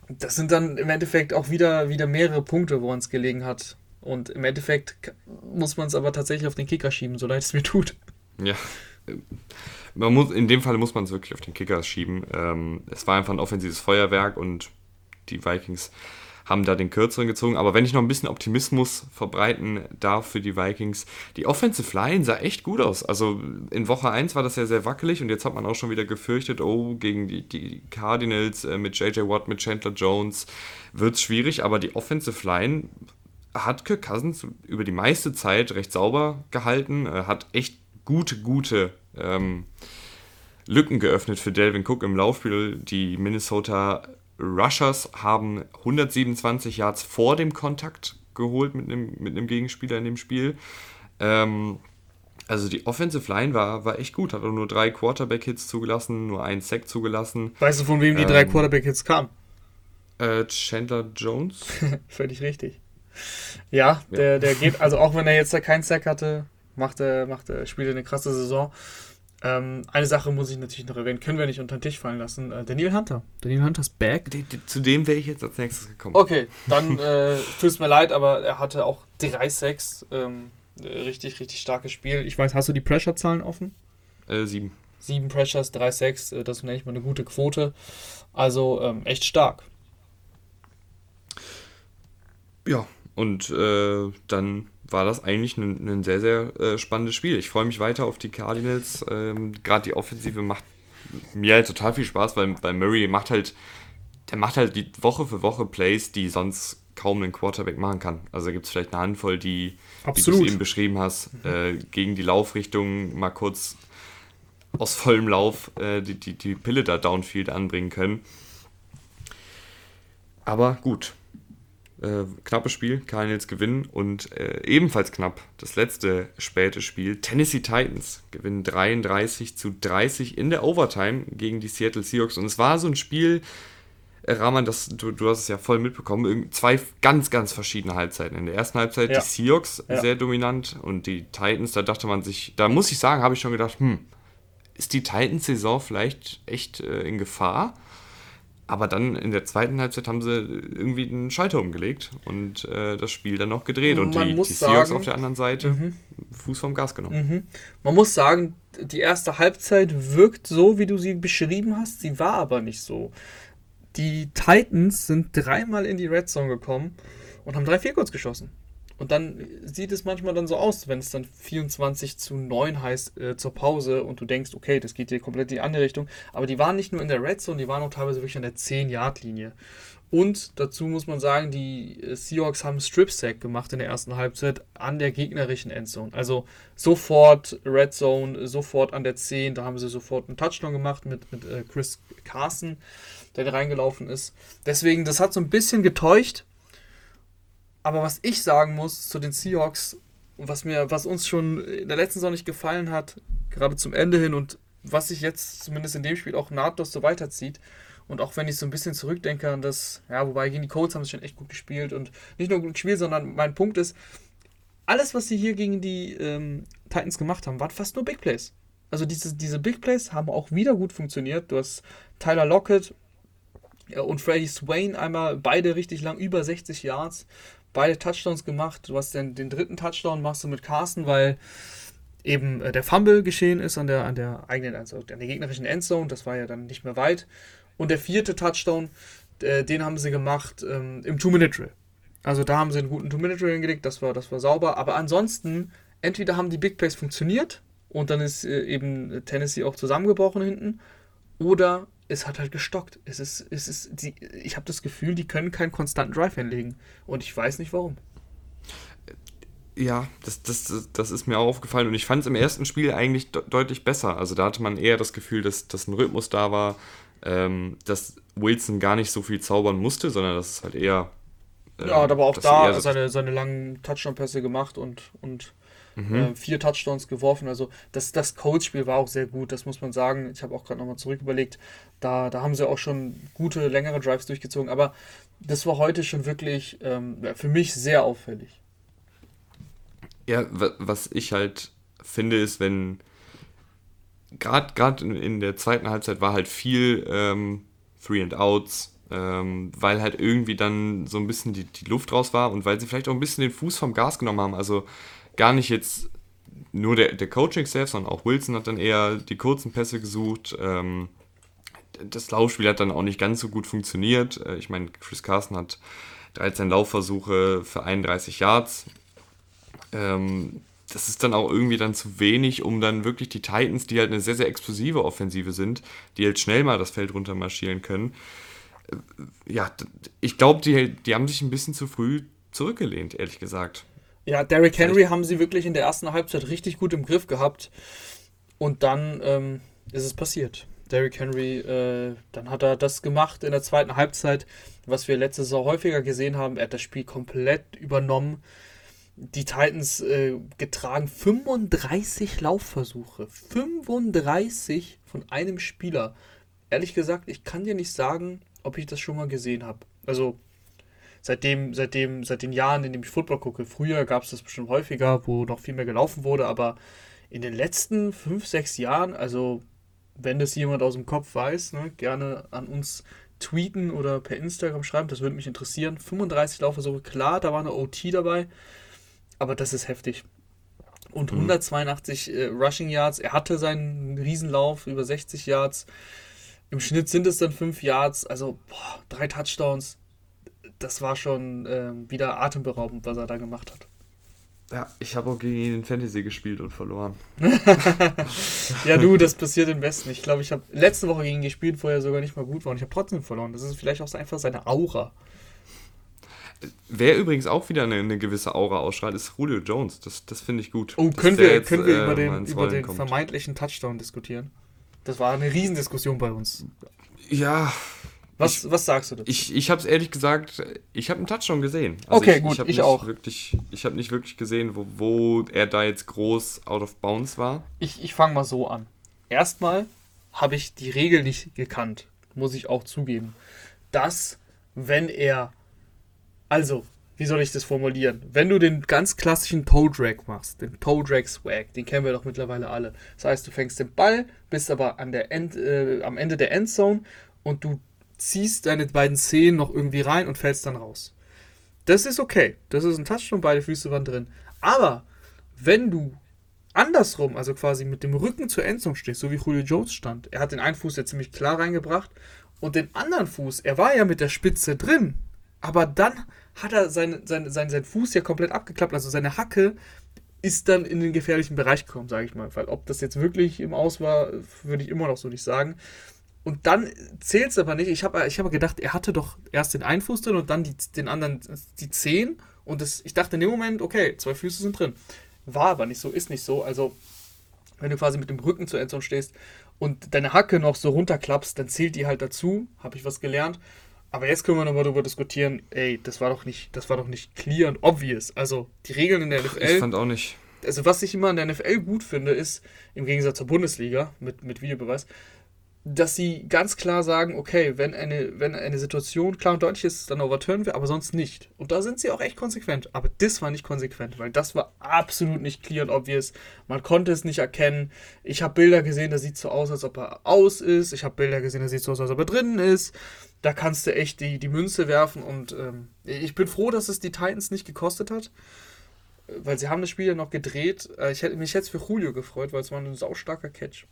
das sind dann im Endeffekt auch wieder, wieder mehrere Punkte, wo es gelegen hat. Und im Endeffekt muss man es aber tatsächlich auf den Kicker schieben, so leid es mir tut. Ja. Man muss, in dem Fall muss man es wirklich auf den Kicker schieben. Ähm, es war einfach ein offensives Feuerwerk und die Vikings haben da den kürzeren gezogen. Aber wenn ich noch ein bisschen Optimismus verbreiten darf für die Vikings, die Offensive Line sah echt gut aus. Also in Woche 1 war das ja sehr wackelig und jetzt hat man auch schon wieder gefürchtet, oh, gegen die, die Cardinals äh, mit JJ Watt, mit Chandler Jones wird es schwierig. Aber die Offensive Line hat Kirk Cousins über die meiste Zeit recht sauber gehalten, äh, hat echt gute, gute ähm, Lücken geöffnet für Delvin Cook im Laufspiel. Die Minnesota Rushers haben 127 Yards vor dem Kontakt geholt mit einem, mit einem Gegenspieler in dem Spiel. Ähm, also die Offensive Line war, war echt gut, hat auch nur drei Quarterback-Hits zugelassen, nur einen Sack zugelassen. Weißt du, von wem die ähm, drei Quarterback-Hits kamen? Äh, Chandler Jones. [LAUGHS] Völlig richtig. Ja, ja, Der, der geht, also auch wenn er jetzt da keinen Sack hatte, macht er, macht er, spielt er eine krasse Saison. Ähm, eine Sache muss ich natürlich noch erwähnen, können wir nicht unter den Tisch fallen lassen. Äh, Daniel Hunter. Daniel Hunters Back. Die, die, zu dem wäre ich jetzt als nächstes gekommen. Okay, dann äh, tut es mir leid, aber er hatte auch drei Sacks. Ähm, richtig, richtig starkes Spiel. Ich weiß, hast du die Pressure-Zahlen offen? Äh, sieben. Sieben Pressures, drei Sacks, äh, das nenne ich mal eine gute Quote. Also ähm, echt stark. Ja, und äh, dann war das eigentlich ein, ein sehr, sehr äh, spannendes Spiel. Ich freue mich weiter auf die Cardinals. Ähm, Gerade die Offensive macht mir halt total viel Spaß, weil, weil Murray macht halt, der macht halt die Woche für Woche Plays, die sonst kaum ein Quarterback machen kann. Also gibt es vielleicht eine Handvoll, die, wie du es eben beschrieben hast, äh, gegen die Laufrichtung mal kurz aus vollem Lauf äh, die, die, die Pille da downfield anbringen können. Aber gut, äh, knappes Spiel, Cardinals gewinnen und äh, ebenfalls knapp das letzte späte Spiel. Tennessee Titans gewinnen 33 zu 30 in der Overtime gegen die Seattle Seahawks und es war so ein Spiel, äh, Rahman, das, du, du hast es ja voll mitbekommen, zwei ganz, ganz verschiedene Halbzeiten. In der ersten Halbzeit ja. die Seahawks ja. sehr dominant und die Titans, da dachte man sich, da muss ich sagen, habe ich schon gedacht, hm, ist die Titans-Saison vielleicht echt äh, in Gefahr? Aber dann in der zweiten Halbzeit haben sie irgendwie den Schalter umgelegt und äh, das Spiel dann noch gedreht. Und die, die Seahawks auf der anderen Seite mhm. Fuß vom Gas genommen. Mhm. Man muss sagen, die erste Halbzeit wirkt so, wie du sie beschrieben hast. Sie war aber nicht so. Die Titans sind dreimal in die Red Zone gekommen und haben drei Vierkurz geschossen. Und dann sieht es manchmal dann so aus, wenn es dann 24 zu 9 heißt äh, zur Pause und du denkst, okay, das geht hier komplett in die andere Richtung. Aber die waren nicht nur in der Red Zone, die waren auch teilweise wirklich an der 10-Yard-Linie. Und dazu muss man sagen, die äh, Seahawks haben Strip-Sack gemacht in der ersten Halbzeit an der gegnerischen Endzone. Also sofort Red Zone, sofort an der 10. Da haben sie sofort einen Touchdown gemacht mit, mit äh, Chris Carson, der da reingelaufen ist. Deswegen, das hat so ein bisschen getäuscht. Aber was ich sagen muss zu den Seahawks, was mir, was uns schon in der letzten Saison nicht gefallen hat, gerade zum Ende hin und was sich jetzt zumindest in dem Spiel auch nahtlos so weiterzieht. Und auch wenn ich so ein bisschen zurückdenke an das, ja, wobei gegen die Colts haben sie schon echt gut gespielt und nicht nur gut gespielt, sondern mein Punkt ist, alles, was sie hier gegen die ähm, Titans gemacht haben, waren fast nur Big Plays. Also diese, diese Big Plays haben auch wieder gut funktioniert. Du hast Tyler Lockett und Freddie Swain einmal beide richtig lang, über 60 Yards beide Touchdowns gemacht. Du hast den, den dritten Touchdown machst du mit Carsten, weil eben äh, der Fumble geschehen ist an der, an der eigenen, also an der gegnerischen Endzone. Das war ja dann nicht mehr weit. Und der vierte Touchdown, äh, den haben sie gemacht ähm, im Two-Minute-Drill. Also da haben sie einen guten Two-Minute-Drill hingelegt, das war, das war sauber. Aber ansonsten, entweder haben die Big Plays funktioniert und dann ist äh, eben Tennessee auch zusammengebrochen hinten, oder es hat halt gestockt. Es ist, es ist, die, ich habe das Gefühl, die können keinen konstanten Drive hinlegen. Und ich weiß nicht warum. Ja, das, das, das ist mir auch aufgefallen. Und ich fand es im ersten Spiel eigentlich de deutlich besser. Also da hatte man eher das Gefühl, dass, dass ein Rhythmus da war. ähm, dass Wilson gar nicht so viel zaubern musste, sondern dass es halt eher. Äh, ja, hat aber auch da seine, seine langen Touchdown-Pässe gemacht und, und mhm. äh, vier Touchdowns geworfen. Also das, das Colts-Spiel war auch sehr gut, das muss man sagen. Ich habe auch gerade nochmal zurück überlegt. Da, da haben sie auch schon gute, längere Drives durchgezogen. Aber das war heute schon wirklich ähm, für mich sehr auffällig. Ja, was ich halt finde, ist, wenn gerade in, in der zweiten Halbzeit war halt viel ähm, Three and Outs, ähm, weil halt irgendwie dann so ein bisschen die, die Luft raus war und weil sie vielleicht auch ein bisschen den Fuß vom Gas genommen haben. Also gar nicht jetzt nur der, der Coaching-Staff, sondern auch Wilson hat dann eher die kurzen Pässe gesucht. Ähm, das Laufspiel hat dann auch nicht ganz so gut funktioniert. Äh, ich meine, Chris Carson hat 13 Laufversuche für 31 Yards. Ähm, das ist dann auch irgendwie dann zu wenig, um dann wirklich die Titans, die halt eine sehr, sehr explosive Offensive sind, die halt schnell mal das Feld runter marschieren können. Äh, ja, ich glaube, die, die haben sich ein bisschen zu früh zurückgelehnt, ehrlich gesagt. Ja, Derrick Henry haben sie wirklich in der ersten Halbzeit richtig gut im Griff gehabt. Und dann ähm, ist es passiert. Derrick Henry, äh, dann hat er das gemacht in der zweiten Halbzeit, was wir letzte Saison häufiger gesehen haben. Er hat das Spiel komplett übernommen die Titans äh, getragen 35 Laufversuche. 35 von einem Spieler. Ehrlich gesagt, ich kann dir nicht sagen, ob ich das schon mal gesehen habe. Also seitdem, seitdem, seit den Jahren, in denen ich Football gucke, früher gab es das bestimmt häufiger, wo noch viel mehr gelaufen wurde, aber in den letzten 5, 6 Jahren, also wenn das jemand aus dem Kopf weiß, ne, gerne an uns tweeten oder per Instagram schreiben, das würde mich interessieren. 35 Laufversuche, klar, da war eine OT dabei, aber das ist heftig. Und 182 mhm. äh, Rushing Yards. Er hatte seinen Riesenlauf über 60 Yards. Im Schnitt sind es dann 5 Yards. Also boah, drei Touchdowns. Das war schon äh, wieder atemberaubend, was er da gemacht hat. Ja, ich habe auch gegen ihn in Fantasy gespielt und verloren. [LAUGHS] ja, du, das passiert im Besten. Ich glaube, ich habe letzte Woche gegen ihn gespielt, wo er sogar nicht mal gut war und ich habe trotzdem verloren. Das ist vielleicht auch einfach seine Aura. Wer übrigens auch wieder eine, eine, gewisse Aura ausstrahlt, ist Julio Jones. Das, das finde ich gut. Oh, können wir, jetzt, können wir äh, über den, über den vermeintlichen Touchdown diskutieren? Das war eine Riesendiskussion bei uns. Ja. Was, ich, was sagst du dazu? Ich, ich habe es ehrlich gesagt, ich habe einen Touchdown gesehen. Also okay, ich, gut, ich, ich auch. Wirklich, ich habe nicht wirklich gesehen, wo, wo er da jetzt groß out of bounds war. Ich, ich fange mal so an. Erstmal habe ich die Regel nicht gekannt, muss ich auch zugeben, dass wenn er also, wie soll ich das formulieren? Wenn du den ganz klassischen Toe Drag machst, den Toe Drag Swag, den kennen wir doch mittlerweile alle. Das heißt, du fängst den Ball, bist aber an der End, äh, am Ende der Endzone und du ziehst deine beiden Zehen noch irgendwie rein und fällst dann raus. Das ist okay. Das ist ein Touchdown, beide Füße waren drin. Aber wenn du andersrum, also quasi mit dem Rücken zur Endzone stehst, so wie Julio Jones stand, er hat den einen Fuß ja ziemlich klar reingebracht und den anderen Fuß, er war ja mit der Spitze drin, aber dann hat er seinen sein, sein, sein Fuß ja komplett abgeklappt, also seine Hacke ist dann in den gefährlichen Bereich gekommen, sage ich mal. Weil ob das jetzt wirklich im Aus war, würde ich immer noch so nicht sagen. Und dann zählt es aber nicht. Ich habe ich hab gedacht, er hatte doch erst den einen Fuß drin und dann die, den anderen die Zehen. Und das, ich dachte in dem Moment, okay, zwei Füße sind drin. War aber nicht so, ist nicht so. Also, wenn du quasi mit dem Rücken zur Endzone stehst und deine Hacke noch so runterklappst, dann zählt die halt dazu. Habe ich was gelernt. Aber jetzt können wir nochmal darüber diskutieren, ey, das war doch nicht, das war doch nicht clear und obvious. Also die Regeln in der NFL. Ich fand auch nicht. Also was ich immer in der NFL gut finde, ist, im Gegensatz zur Bundesliga mit, mit Videobeweis, dass sie ganz klar sagen, okay, wenn eine, wenn eine Situation klar und deutlich ist, dann overturnen wir, aber sonst nicht. Und da sind sie auch echt konsequent. Aber das war nicht konsequent, weil das war absolut nicht clear und obvious. Man konnte es nicht erkennen. Ich habe Bilder gesehen, da sieht so aus, als ob er aus ist. Ich habe Bilder gesehen, da sieht so aus, als ob er drinnen ist. Da kannst du echt die, die Münze werfen und ähm, ich bin froh, dass es die Titans nicht gekostet hat weil sie haben das Spiel ja noch gedreht. Äh, ich hätte mich jetzt für Julio gefreut, weil es war ein saustarker Catch.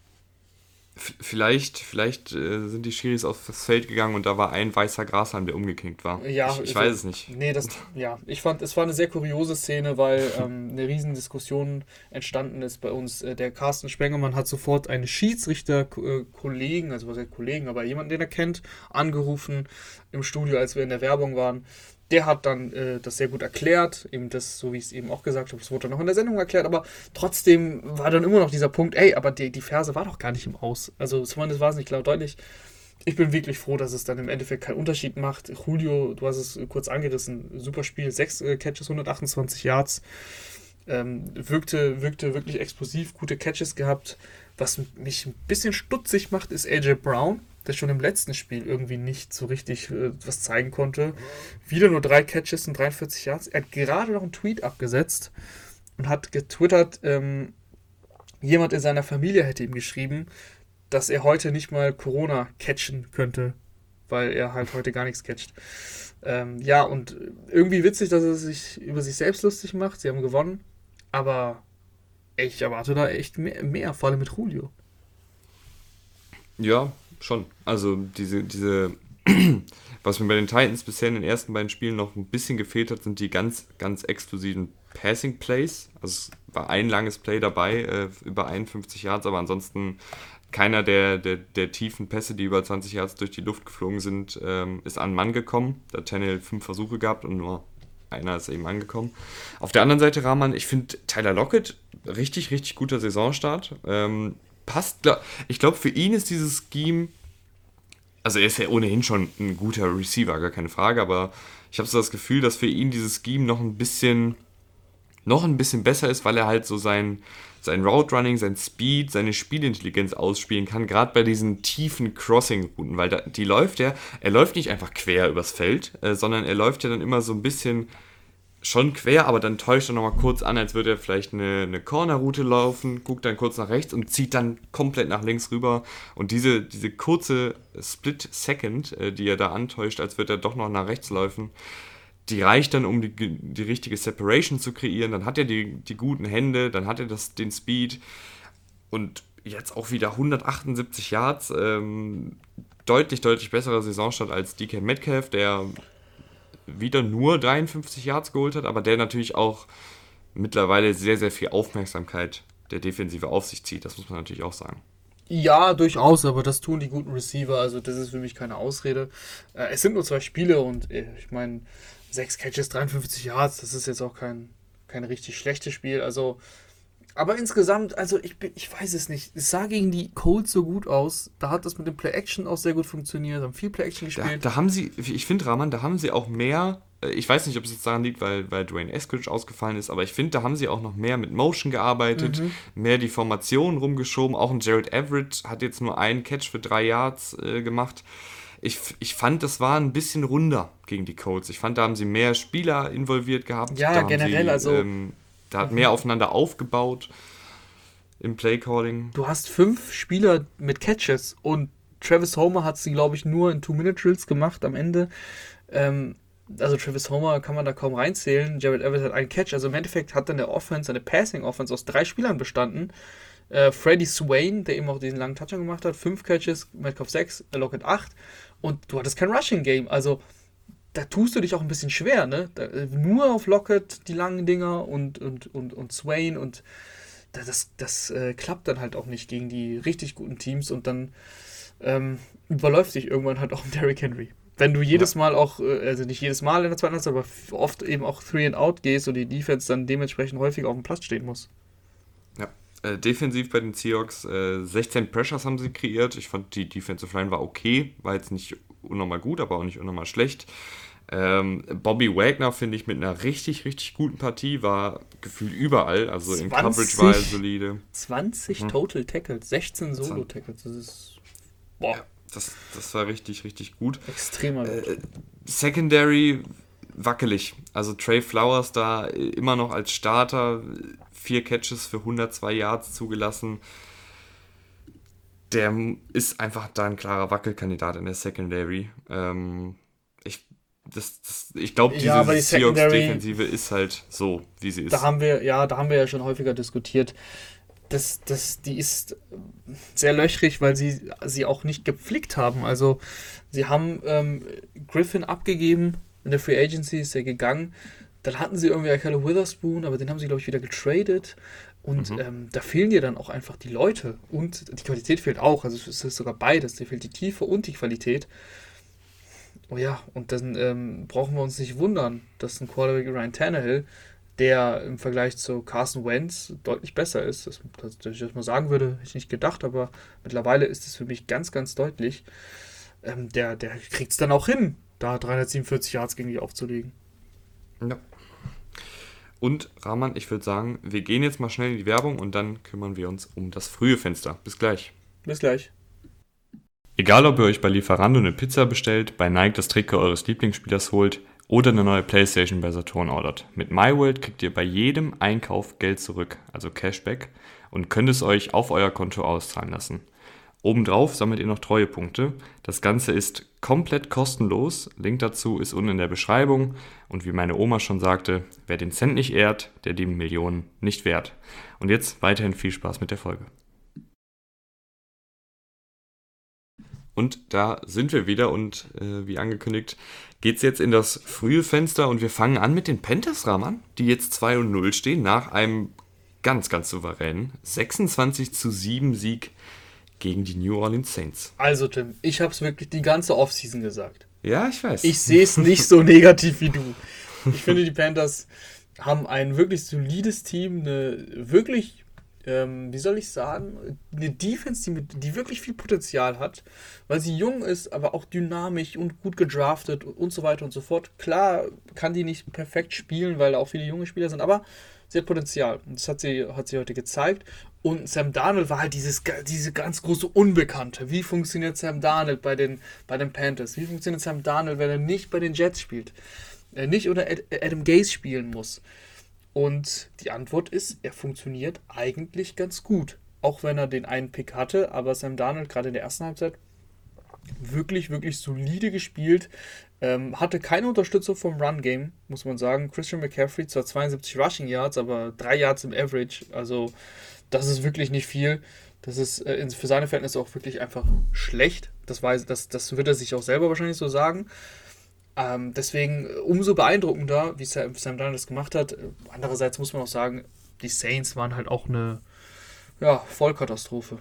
Vielleicht, vielleicht äh, sind die Schiris aufs Feld gegangen und da war ein weißer Grashalm, der umgeknickt war. Ja, ich, ich weiß es nicht. Nee, das, ja, ich fand, es war eine sehr kuriose Szene, weil [LAUGHS] ähm, eine riesen Diskussion entstanden ist bei uns. Äh, der Carsten Spengemann hat sofort einen Schiedsrichter-Kollegen, also was heißt Kollegen, aber jemanden, den er kennt, angerufen im Studio, als wir in der Werbung waren der hat dann äh, das sehr gut erklärt, eben das, so wie ich es eben auch gesagt habe, das wurde dann noch in der Sendung erklärt, aber trotzdem war dann immer noch dieser Punkt, ey, aber die, die Ferse war doch gar nicht im Aus. Also zumindest war es nicht klar deutlich. ich bin wirklich froh, dass es dann im Endeffekt keinen Unterschied macht. Julio, du hast es kurz angerissen, super Spiel, 6 äh, Catches, 128 Yards. Ähm, wirkte, wirkte wirklich explosiv, gute Catches gehabt. Was mich ein bisschen stutzig macht, ist AJ Brown, der schon im letzten Spiel irgendwie nicht so richtig äh, was zeigen konnte. Wieder nur drei Catches und 43 Yards. Er hat gerade noch einen Tweet abgesetzt und hat getwittert, ähm, jemand in seiner Familie hätte ihm geschrieben, dass er heute nicht mal Corona catchen könnte, weil er halt heute gar nichts catcht. Ähm, ja, und irgendwie witzig, dass er sich über sich selbst lustig macht. Sie haben gewonnen, aber ich erwarte da echt mehr, mehr vor allem mit Julio. Ja, schon. Also diese, diese, [CLEARS THROAT] was mir bei den Titans bisher in den ersten beiden Spielen noch ein bisschen gefehlt hat, sind die ganz, ganz explosiven Passing Plays. Also es war ein langes Play dabei, äh, über 51 Yards, aber ansonsten keiner der, der, der tiefen Pässe, die über 20 Yards durch die Luft geflogen sind, ähm, ist an Mann gekommen. Da hat Tannehill fünf Versuche gehabt und nur einer ist eben angekommen. Auf der anderen Seite, Rahman, ich finde Tyler Lockett richtig, richtig guter Saisonstart. Ähm, passt, ich glaube, für ihn ist dieses Scheme, also er ist ja ohnehin schon ein guter Receiver, gar keine Frage, aber ich habe so das Gefühl, dass für ihn dieses Scheme noch ein bisschen, noch ein bisschen besser ist, weil er halt so sein, sein Route Running, sein Speed, seine Spielintelligenz ausspielen kann, gerade bei diesen tiefen Crossing-Routen, weil da, die läuft er, er läuft nicht einfach quer übers Feld, äh, sondern er läuft ja dann immer so ein bisschen schon quer, aber dann täuscht er nochmal kurz an, als würde er vielleicht eine, eine Corner-Route laufen, guckt dann kurz nach rechts und zieht dann komplett nach links rüber. Und diese, diese kurze Split-Second, äh, die er da antäuscht, als würde er doch noch nach rechts laufen, die reicht dann, um die, die richtige Separation zu kreieren. Dann hat er die, die guten Hände, dann hat er das, den Speed und jetzt auch wieder 178 Yards. Ähm, deutlich, deutlich besserer Saisonstart als DK Metcalf, der wieder nur 53 Yards geholt hat, aber der natürlich auch mittlerweile sehr, sehr viel Aufmerksamkeit der Defensive auf sich zieht. Das muss man natürlich auch sagen. Ja, durchaus, aber das tun die guten Receiver, also das ist für mich keine Ausrede. Äh, es sind nur zwei Spiele und äh, ich meine, sechs Catches, 53 Yards, das ist jetzt auch kein, kein richtig schlechtes Spiel. Also, aber insgesamt, also ich, ich weiß es nicht. Es sah gegen die Colts so gut aus. Da hat das mit dem Play-Action auch sehr gut funktioniert, haben viel Play-Action gespielt. Da, da, haben sie, ich finde, Rahman, da haben sie auch mehr. Äh, ich weiß nicht, ob es jetzt daran liegt, weil, weil Dwayne Eskridge ausgefallen ist, aber ich finde, da haben sie auch noch mehr mit Motion gearbeitet, mhm. mehr die Formation rumgeschoben. Auch ein Jared Everett hat jetzt nur einen Catch für drei Yards äh, gemacht ich, ich fand, das war ein bisschen runder gegen die Colts. Ich fand, da haben sie mehr Spieler involviert gehabt. Ja, generell, sie, also. Ähm, da hat mehr aufeinander aufgebaut im Playcalling. Du hast fünf Spieler mit Catches und Travis Homer hat sie, glaube ich, nur in Two-Minute-Drills gemacht am Ende. Ähm, also Travis Homer kann man da kaum reinzählen. Jared Evans hat einen Catch. Also im Endeffekt hat dann der Offense, eine Passing-Offense aus drei Spielern bestanden. Äh, Freddie Swain, der eben auch diesen langen Touchdown gemacht hat, fünf Catches, Metcalf 6, Lockett 8 und du hattest kein Rushing-Game. Also da tust du dich auch ein bisschen schwer, ne? Da, äh, nur auf Lockett die langen Dinger und, und, und, und Swain und das, das äh, klappt dann halt auch nicht gegen die richtig guten Teams und dann ähm, überläuft sich irgendwann halt auch Derrick Henry. Wenn du jedes Mal auch, äh, also nicht jedes Mal in der zweiten Halbzeit, aber oft eben auch Three and Out gehst und die Defense dann dementsprechend häufig auf dem Platz stehen muss. Ja, äh, defensiv bei den Seahawks, äh, 16 Pressures haben sie kreiert. Ich fand, die Defensive Line war okay, war jetzt nicht unnormal gut, aber auch nicht unnormal schlecht. Ähm, Bobby Wagner finde ich mit einer richtig, richtig guten Partie war gefühlt überall. Also 20, in Coverage war er solide. 20 hm. Total Tackles, 16 Solo Tackles. Das ist. Boah. Ja, das, das war richtig, richtig gut. Extremer äh, Secondary wackelig. Also Trey Flowers da immer noch als Starter, vier Catches für 102 Yards zugelassen. Der ist einfach da ein klarer Wackelkandidat in der Secondary. Ähm, ich das, das, ich glaube, diese ja, die Seahawks-Defensive ist halt so, wie sie ist. Da haben wir, ja, da haben wir ja schon häufiger diskutiert. Das, das, die ist sehr löchrig, weil sie sie auch nicht gepflegt haben. Also sie haben ähm, Griffin abgegeben, in der Free Agency ist er gegangen. Dann hatten sie irgendwie Akella Witherspoon, aber den haben sie, glaube ich, wieder getradet. Und mhm. ähm, da fehlen dir dann auch einfach die Leute. Und die Qualität fehlt auch. Also es ist sogar beides. Dir fehlt die Tiefe und die Qualität. Oh ja, und dann ähm, brauchen wir uns nicht wundern, dass ein Quarterback Ryan Tannehill, der im Vergleich zu Carson Wentz deutlich besser ist, das, dass ich das mal sagen würde, hätte ich nicht gedacht, aber mittlerweile ist es für mich ganz, ganz deutlich. ähm, der, der kriegt es dann auch hin, da 347 Yards gegen die aufzulegen. Ja. Und Rahman, ich würde sagen, wir gehen jetzt mal schnell in die Werbung und dann kümmern wir uns um das frühe Fenster. Bis gleich. Bis gleich. Egal, ob ihr euch bei Lieferando eine Pizza bestellt, bei Nike das Trikot eures Lieblingsspielers holt oder eine neue Playstation bei Saturn ordert. Mit MyWorld kriegt ihr bei jedem Einkauf Geld zurück, also Cashback, und könnt es euch auf euer Konto auszahlen lassen. Obendrauf sammelt ihr noch Treuepunkte. Das Ganze ist komplett kostenlos. Link dazu ist unten in der Beschreibung. Und wie meine Oma schon sagte, wer den Cent nicht ehrt, der die Millionen nicht wert. Und jetzt weiterhin viel Spaß mit der Folge. Und da sind wir wieder und äh, wie angekündigt geht es jetzt in das frühe Fenster und wir fangen an mit den Panthers, Rahman, die jetzt 2 und 0 stehen nach einem ganz, ganz souveränen 26 zu 7 Sieg gegen die New Orleans Saints. Also Tim, ich habe es wirklich die ganze Offseason gesagt. Ja, ich weiß. Ich sehe es nicht so negativ wie du. Ich finde, die Panthers haben ein wirklich solides Team, eine wirklich, ähm, wie soll ich sagen, eine Defense, die, mit, die wirklich viel Potenzial hat, weil sie jung ist, aber auch dynamisch und gut gedraftet und so weiter und so fort. Klar kann die nicht perfekt spielen, weil da auch viele junge Spieler sind, aber sie hat Potenzial. Und das hat sie, hat sie heute gezeigt. Und Sam Darnold war halt dieses, diese ganz große Unbekannte. Wie funktioniert Sam Darnold bei den, bei den Panthers? Wie funktioniert Sam Darnold, wenn er nicht bei den Jets spielt? Er nicht oder Adam Gaze spielen muss? Und die Antwort ist, er funktioniert eigentlich ganz gut. Auch wenn er den einen Pick hatte, aber Sam Darnold gerade in der ersten Halbzeit wirklich, wirklich solide gespielt. Ähm, hatte keine Unterstützung vom Run-Game, muss man sagen. Christian McCaffrey zwar 72 Rushing Yards, aber 3 Yards im Average. Also das ist wirklich nicht viel. Das ist äh, für seine Verhältnisse auch wirklich einfach schlecht. Das, weiß, das, das wird er sich auch selber wahrscheinlich so sagen. Ähm, deswegen umso beeindruckender, wie Sam, Sam Darnold das gemacht hat. Andererseits muss man auch sagen, die Saints waren halt auch eine ja, Vollkatastrophe.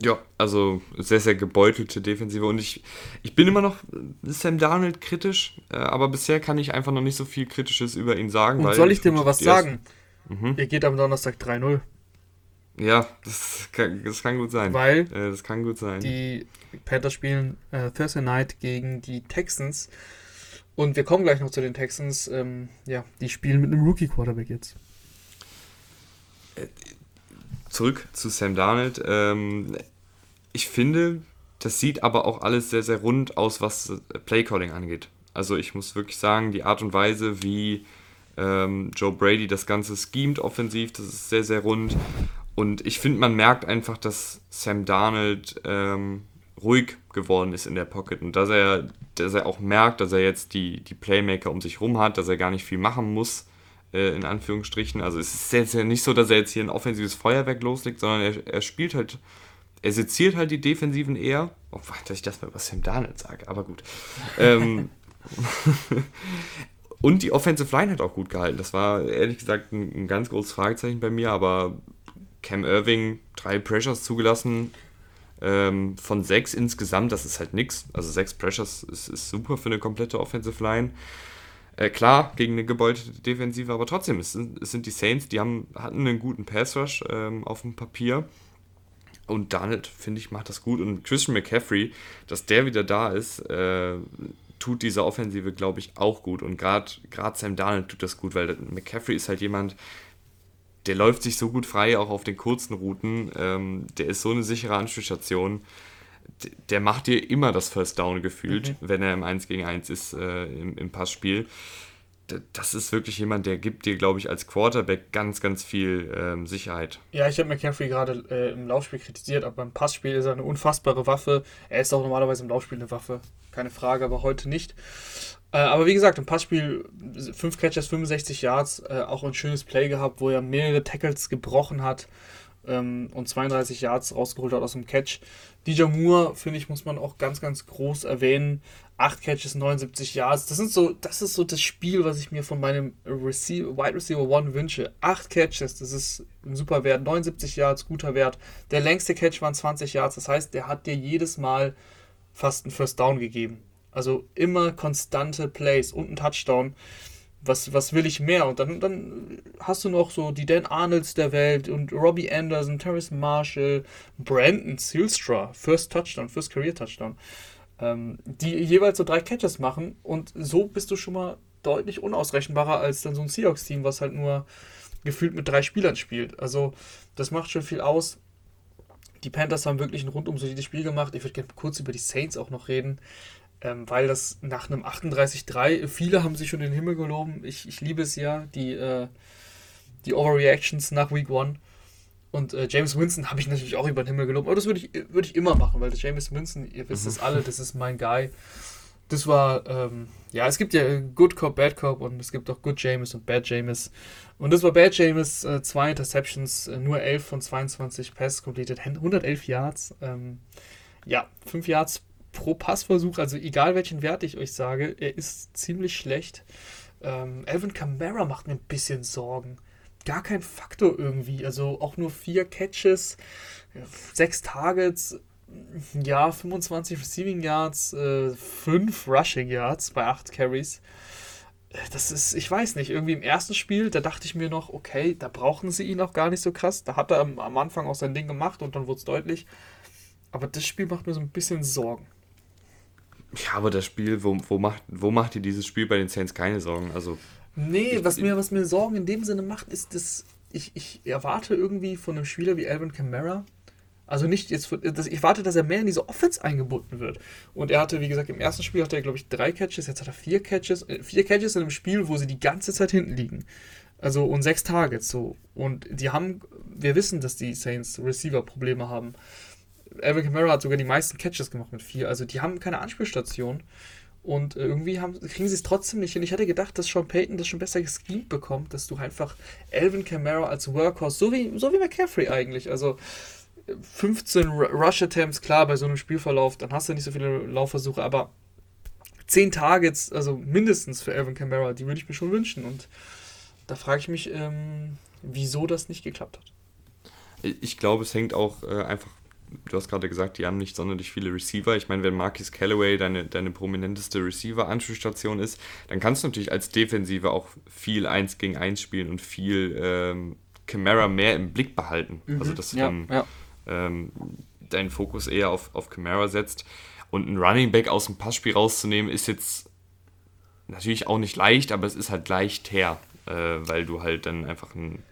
Ja, also sehr, sehr gebeutelte Defensive. Und ich, ich bin immer noch Sam Darnold kritisch, äh, aber bisher kann ich einfach noch nicht so viel Kritisches über ihn sagen. Und soll ich dir mal was sagen? Mhm. Ihr geht am Donnerstag 3-0. Ja, das kann, das kann gut sein. Weil äh, das kann gut sein. die Panthers spielen äh, Thursday Night gegen die Texans. Und wir kommen gleich noch zu den Texans. Ähm, ja, die spielen mit einem Rookie-Quarterback jetzt. Äh, zurück zu Sam Darnold. Ähm, ich finde, das sieht aber auch alles sehr, sehr rund aus, was Playcalling angeht. Also ich muss wirklich sagen, die Art und Weise, wie ähm, Joe Brady das Ganze schemt offensiv, das ist sehr, sehr rund. Und ich finde, man merkt einfach, dass Sam Darnold ähm, ruhig geworden ist in der Pocket und dass er, dass er auch merkt, dass er jetzt die, die Playmaker um sich rum hat, dass er gar nicht viel machen muss, äh, in Anführungsstrichen. Also es ist jetzt ja nicht so, dass er jetzt hier ein offensives Feuerwerk loslegt, sondern er, er spielt halt, er seziert halt die Defensiven eher. Oh, dass ich das mal über Sam Darnold sage, aber gut. ähm, [LAUGHS] [LAUGHS] [LAUGHS] Und die Offensive Line hat auch gut gehalten. Das war ehrlich gesagt ein, ein ganz großes Fragezeichen bei mir, aber Cam Irving drei Pressures zugelassen. Ähm, von sechs insgesamt, das ist halt nix. Also sechs Pressures ist, ist super für eine komplette Offensive Line. Äh, klar, gegen eine gebeutete Defensive, aber trotzdem, es sind, es sind die Saints, die haben, hatten einen guten Pass Rush ähm, auf dem Papier. Und Darnold, finde ich, macht das gut. Und Christian McCaffrey, dass der wieder da ist, äh, tut diese Offensive, glaube ich, auch gut. Und gerade Sam Darnold tut das gut, weil McCaffrey ist halt jemand, der läuft sich so gut frei, auch auf den kurzen Routen. Ähm, der ist so eine sichere Anspielstation. Der macht dir immer das First Down gefühlt, mhm. wenn er im 1 gegen 1 ist äh, im, im Passspiel das ist wirklich jemand, der gibt dir, glaube ich, als Quarterback ganz, ganz viel ähm, Sicherheit. Ja, ich habe McCaffrey gerade äh, im Laufspiel kritisiert, aber beim Passspiel ist er eine unfassbare Waffe. Er ist auch normalerweise im Laufspiel eine Waffe, keine Frage, aber heute nicht. Äh, aber wie gesagt, im Passspiel 5 Catches, 65 Yards, äh, auch ein schönes Play gehabt, wo er mehrere Tackles gebrochen hat ähm, und 32 Yards rausgeholt hat aus dem Catch. DJ Moore, finde ich, muss man auch ganz, ganz groß erwähnen. 8 Catches, 79 Yards. Das, sind so, das ist so das Spiel, was ich mir von meinem Receiver, Wide Receiver One wünsche. 8 Catches, das ist ein super Wert. 79 Yards, guter Wert. Der längste Catch waren 20 Yards. Das heißt, der hat dir jedes Mal fast einen First Down gegeben. Also immer konstante Plays und ein Touchdown. Was, was will ich mehr? Und dann, dann hast du noch so die Dan Arnolds der Welt und Robbie Anderson, Terrence Marshall, Brandon Sealstra, First Touchdown, First Career Touchdown, ähm, die jeweils so drei Catches machen und so bist du schon mal deutlich unausrechenbarer als dann so ein Seahawks-Team, was halt nur gefühlt mit drei Spielern spielt. Also das macht schon viel aus. Die Panthers haben wirklich ein rundum solides Spiel gemacht. Ich würde gerne kurz über die Saints auch noch reden, ähm, weil das nach einem 38-3, viele haben sich schon den Himmel geloben. Ich, ich liebe es ja, die, äh, die Overreactions nach Week 1. Und äh, James Winston habe ich natürlich auch über den Himmel gelobt. Aber das würde ich, würd ich immer machen, weil James Winston, ihr wisst es alle, das ist mein Guy. Das war, ähm, ja, es gibt ja Good Cop, Bad Cop und es gibt auch Good James und Bad James. Und das war Bad James, äh, zwei Interceptions, äh, nur 11 von 22 Pass completed, 111 Yards. Ähm, ja, 5 Yards pro Passversuch, also egal welchen Wert ich euch sage, er ist ziemlich schlecht. Ähm, Alvin Kamara macht mir ein bisschen Sorgen. Gar kein Faktor irgendwie, also auch nur 4 Catches, 6 Targets, ja, 25 Receiving Yards, äh, 5 Rushing Yards bei 8 Carries. Äh, das ist, ich weiß nicht, irgendwie im ersten Spiel, da dachte ich mir noch, okay, da brauchen sie ihn auch gar nicht so krass. Da hat er am Anfang auch sein Ding gemacht und dann wurde es deutlich. Aber das Spiel macht mir so ein bisschen Sorgen. Ja, aber das Spiel, wo, wo, macht, wo macht ihr dieses Spiel bei den Saints keine Sorgen? Also, nee, ich, was, mir, was mir Sorgen in dem Sinne macht, ist, dass ich, ich erwarte irgendwie von einem Spieler wie Alvin Kamara, also nicht jetzt, ich erwarte, dass er mehr in diese Offense eingebunden wird. Und er hatte, wie gesagt, im ersten Spiel hatte er, glaube ich, drei Catches, jetzt hat er vier Catches, äh, vier Catches in einem Spiel, wo sie die ganze Zeit hinten liegen. Also und sechs Targets so. Und die haben, wir wissen, dass die Saints Receiver-Probleme haben. Alvin Kamara hat sogar die meisten Catches gemacht mit vier. Also die haben keine Anspielstation. Und irgendwie haben, kriegen sie es trotzdem nicht hin. Ich hatte gedacht, dass Sean Payton das schon besser geschemt bekommt, dass du einfach Alvin Kamara als Workhorse, so wie, so wie McCaffrey eigentlich, also 15 Rush Attempts, klar, bei so einem Spielverlauf, dann hast du nicht so viele Laufversuche, aber 10 Targets, also mindestens für Alvin Kamara, die würde ich mir schon wünschen. Und da frage ich mich, ähm, wieso das nicht geklappt hat. Ich glaube, es hängt auch äh, einfach, du hast gerade gesagt, die haben nicht sonderlich viele Receiver. Ich meine, wenn Marcus Callaway deine, deine prominenteste Receiver-Anschlussstation ist, dann kannst du natürlich als Defensive auch viel 1 gegen 1 spielen und viel ähm, Camara mehr im Blick behalten. Mhm, also, dass du ja, dann ja ähm, deinen Fokus eher auf, auf Camara setzt. Und einen Running Back aus dem Passspiel rauszunehmen, ist jetzt natürlich auch nicht leicht, aber es ist halt leicht her, äh, weil du halt dann einfach ein,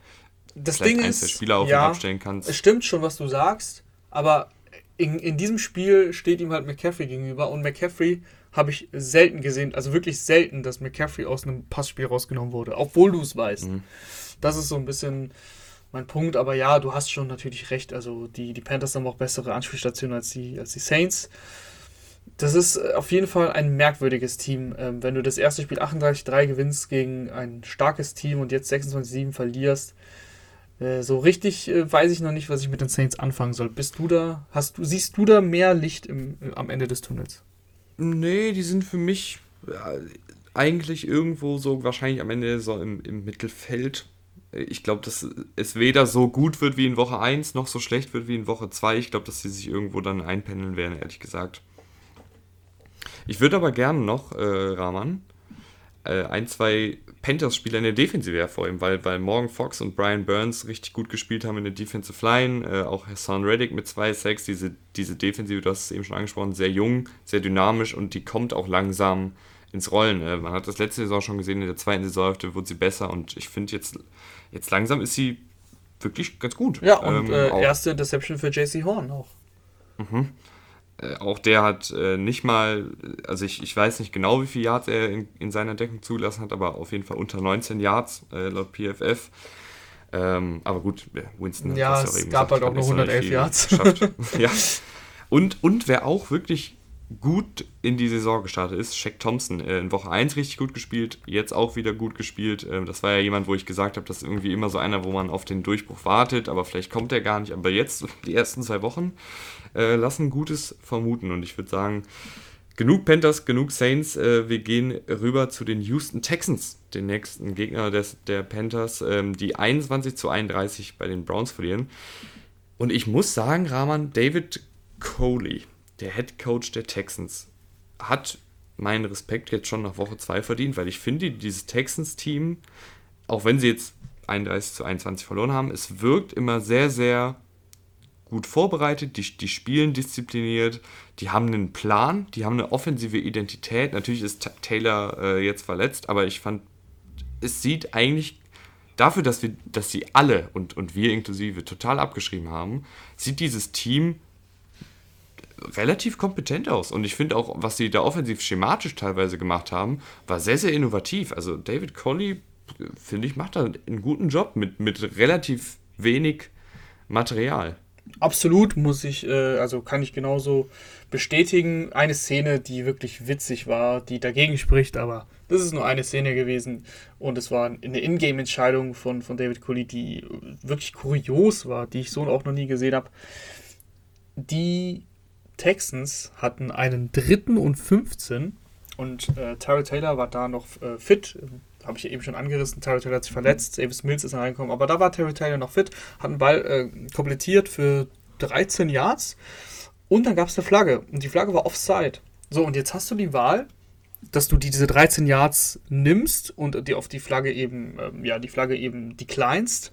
das Ding der Spieler auf ja, abstellen kannst. Es stimmt schon, was du sagst, aber in, in diesem Spiel steht ihm halt McCaffrey gegenüber und McCaffrey habe ich selten gesehen, also wirklich selten, dass McCaffrey aus einem Passspiel rausgenommen wurde, obwohl du es weißt. Mhm. Das ist so ein bisschen mein Punkt. Aber ja, du hast schon natürlich recht. Also die, die Panthers haben auch bessere Anspielstationen als die, als die Saints. Das ist äh, auf jeden Fall ein merkwürdiges Team. Ähm, wenn du das erste Spiel 38-3 gewinnst gegen ein starkes Team und jetzt 26-7 verlierst, so richtig äh, weiß ich noch nicht, was ich mit den Saints anfangen soll. Bist du da, hast du, siehst du da mehr Licht im, am Ende des Tunnels? Nee, die sind für mich eigentlich irgendwo so wahrscheinlich am Ende so im, im Mittelfeld ich glaube, dass es weder so gut wird wie in Woche 1, noch so schlecht wird wie in Woche 2. Ich glaube, dass sie sich irgendwo dann einpendeln werden, ehrlich gesagt. Ich würde aber gerne noch, äh, Rahman, äh, ein, zwei Panthers-Spieler in der Defensive hervorheben, weil, weil Morgan Fox und Brian Burns richtig gut gespielt haben in der Defensive Line. Äh, auch Hassan Reddick mit zwei Sacks. Diese, diese Defensive, du hast es eben schon angesprochen, sehr jung, sehr dynamisch und die kommt auch langsam ins Rollen. Äh, man hat das letzte Saison schon gesehen, in der zweiten Saisonhälfte wurde sie besser und ich finde jetzt jetzt langsam ist sie wirklich ganz gut. Ja, und ähm, äh, erste Deception für JC Horn auch. Mhm. Äh, auch der hat äh, nicht mal, also ich, ich weiß nicht genau, wie viele Yards er in, in seiner Deckung zugelassen hat, aber auf jeden Fall unter 19 Yards äh, laut PFF. Ähm, aber gut, Winston hat ja, das ja auch eben gab gesagt, halt auch nur 111 Yards. [LAUGHS] ja. Und, und wer auch wirklich gut in die Saison gestartet ist. Shaq Thompson äh, in Woche 1 richtig gut gespielt, jetzt auch wieder gut gespielt. Äh, das war ja jemand, wo ich gesagt habe, das ist irgendwie immer so einer, wo man auf den Durchbruch wartet, aber vielleicht kommt er gar nicht. Aber jetzt, [LAUGHS] die ersten zwei Wochen, äh, lassen Gutes vermuten. Und ich würde sagen, genug Panthers, genug Saints. Äh, wir gehen rüber zu den Houston Texans, den nächsten Gegner des, der Panthers, ähm, die 21 zu 31 bei den Browns verlieren. Und ich muss sagen, Rahman, David Coley der Head Coach der Texans hat meinen Respekt jetzt schon nach Woche 2 verdient, weil ich finde, dieses Texans-Team, auch wenn sie jetzt 31 zu 21 verloren haben, es wirkt immer sehr, sehr gut vorbereitet, die, die spielen diszipliniert, die haben einen Plan, die haben eine offensive Identität. Natürlich ist Taylor äh, jetzt verletzt, aber ich fand, es sieht eigentlich dafür, dass wir, dass sie alle und, und wir inklusive total abgeschrieben haben, sieht dieses Team relativ kompetent aus. Und ich finde auch, was sie da offensiv schematisch teilweise gemacht haben, war sehr, sehr innovativ. Also David Colley, finde ich, macht da einen guten Job mit, mit relativ wenig Material. Absolut muss ich, äh, also kann ich genauso bestätigen. Eine Szene, die wirklich witzig war, die dagegen spricht, aber das ist nur eine Szene gewesen und es war eine Ingame-Entscheidung von, von David Cooley, die wirklich kurios war, die ich so auch noch nie gesehen habe. Die Texans hatten einen dritten und 15 und äh, Tyrell Taylor war da noch äh, fit. Habe ich eben schon angerissen. Tyrell Taylor hat sich verletzt. Davis Mills ist reingekommen. Aber da war Tyrell Taylor noch fit. Hat einen Ball äh, komplettiert für 13 Yards. Und dann gab es eine Flagge. Und die Flagge war Offside. So, und jetzt hast du die Wahl, dass du diese 13 Yards nimmst und dir auf die Flagge eben, ähm, ja, die Flagge eben declinest.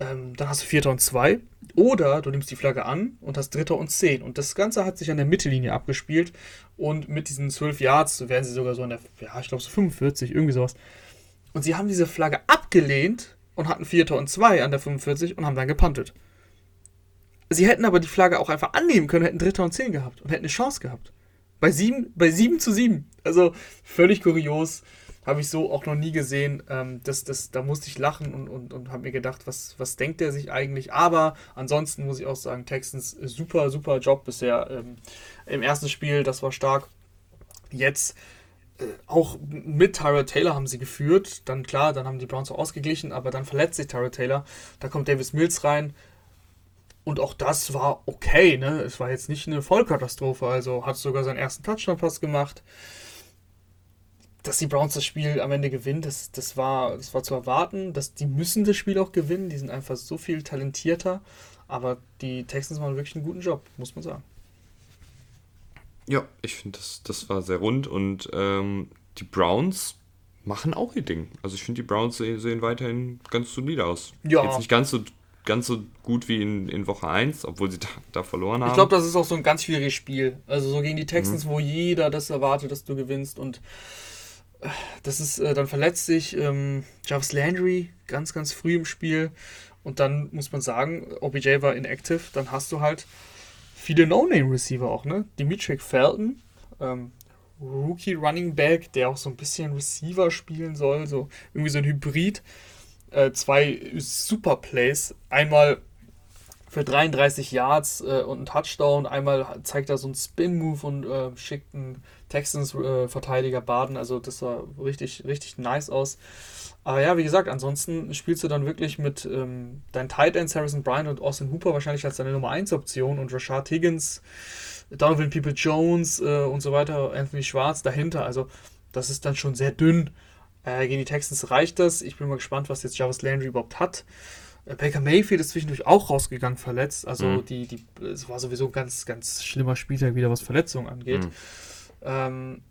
Ähm, dann hast du Vierter und Zwei. Oder du nimmst die Flagge an und hast Dritter und Zehn. Und das Ganze hat sich an der Mittellinie abgespielt. Und mit diesen 12 Yards werden sie sogar so in der, ja, ich glaube so 45, irgendwie sowas. Und sie haben diese Flagge abgelehnt und hatten Vierter und Zwei an der 45 und haben dann gepantet. Sie hätten aber die Flagge auch einfach annehmen können, hätten Dritter und Zehn gehabt und hätten eine Chance gehabt. Bei 7, bei 7 zu 7. Also völlig kurios. Habe ich so auch noch nie gesehen. Ähm, das, das, da musste ich lachen und, und, und habe mir gedacht, was, was denkt der sich eigentlich? Aber ansonsten muss ich auch sagen, Texans super, super Job bisher. Ähm, Im ersten Spiel, das war stark. Jetzt äh, auch mit Tyra Taylor haben sie geführt. Dann klar, dann haben die Browns auch ausgeglichen, aber dann verletzt sich Tyra Taylor. Da kommt Davis Mills rein. Und auch das war okay, ne? Es war jetzt nicht eine Vollkatastrophe. Also hat sogar seinen ersten Touchdown-Pass gemacht dass die Browns das Spiel am Ende gewinnen, das, das, war, das war zu erwarten. Dass die müssen das Spiel auch gewinnen. Die sind einfach so viel talentierter. Aber die Texans machen wirklich einen guten Job, muss man sagen. Ja, ich finde, das, das war sehr rund. Und ähm, die Browns machen auch ihr Ding. Also ich finde, die Browns sehen weiterhin ganz solide aus. Ja. Jetzt nicht ganz so, ganz so gut wie in, in Woche 1, obwohl sie da, da verloren haben. Ich glaube, das ist auch so ein ganz schwieriges Spiel. Also so gegen die Texans, mhm. wo jeder das erwartet, dass du gewinnst. Und das ist, äh, dann verletzt sich ähm, Jarvis Landry ganz, ganz früh im Spiel. Und dann muss man sagen, OBJ war inactive. Dann hast du halt viele No-Name-Receiver auch, ne? Dimitri Felton, ähm, Rookie Running Back, der auch so ein bisschen Receiver spielen soll, so irgendwie so ein Hybrid. Äh, zwei Super Plays. Einmal für 33 Yards äh, und einen Touchdown. Einmal zeigt er so einen Spin-Move und äh, schickt einen Texans-Verteidiger äh, baden. Also das sah richtig, richtig nice aus. Aber ja, wie gesagt, ansonsten spielst du dann wirklich mit ähm, deinen Tight Ends Harrison Bryant und Austin Hooper wahrscheinlich als deine Nummer 1 Option und Rashad Higgins, Donovan People Jones äh, und so weiter, Anthony Schwarz dahinter. Also das ist dann schon sehr dünn. Äh, gegen die Texans reicht das. Ich bin mal gespannt, was jetzt Jarvis Landry überhaupt hat. Äh, Baker Mayfield ist zwischendurch auch rausgegangen verletzt. Also mhm. die, die, es war sowieso ein ganz, ganz schlimmer Spieltag wieder, was Verletzungen angeht. Mhm. Ähm,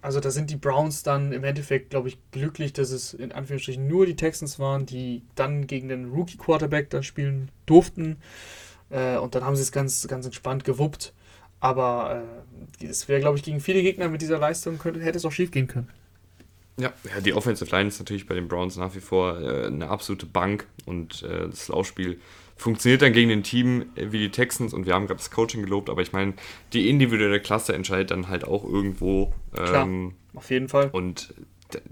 also da sind die Browns dann im Endeffekt, glaube ich, glücklich, dass es in Anführungsstrichen nur die Texans waren, die dann gegen den Rookie-Quarterback dann spielen durften. Äh, und dann haben sie es ganz, ganz entspannt gewuppt. Aber äh, es wäre, glaube ich, gegen viele Gegner mit dieser Leistung könnte, hätte es auch schief gehen können. Ja, ja, die Offensive Line ist natürlich bei den Browns nach wie vor äh, eine absolute Bank und äh, das Laufspiel funktioniert dann gegen ein Team wie die Texans und wir haben gerade das Coaching gelobt, aber ich meine, die individuelle Klasse entscheidet dann halt auch irgendwo. Ähm, Klar, auf jeden Fall. Und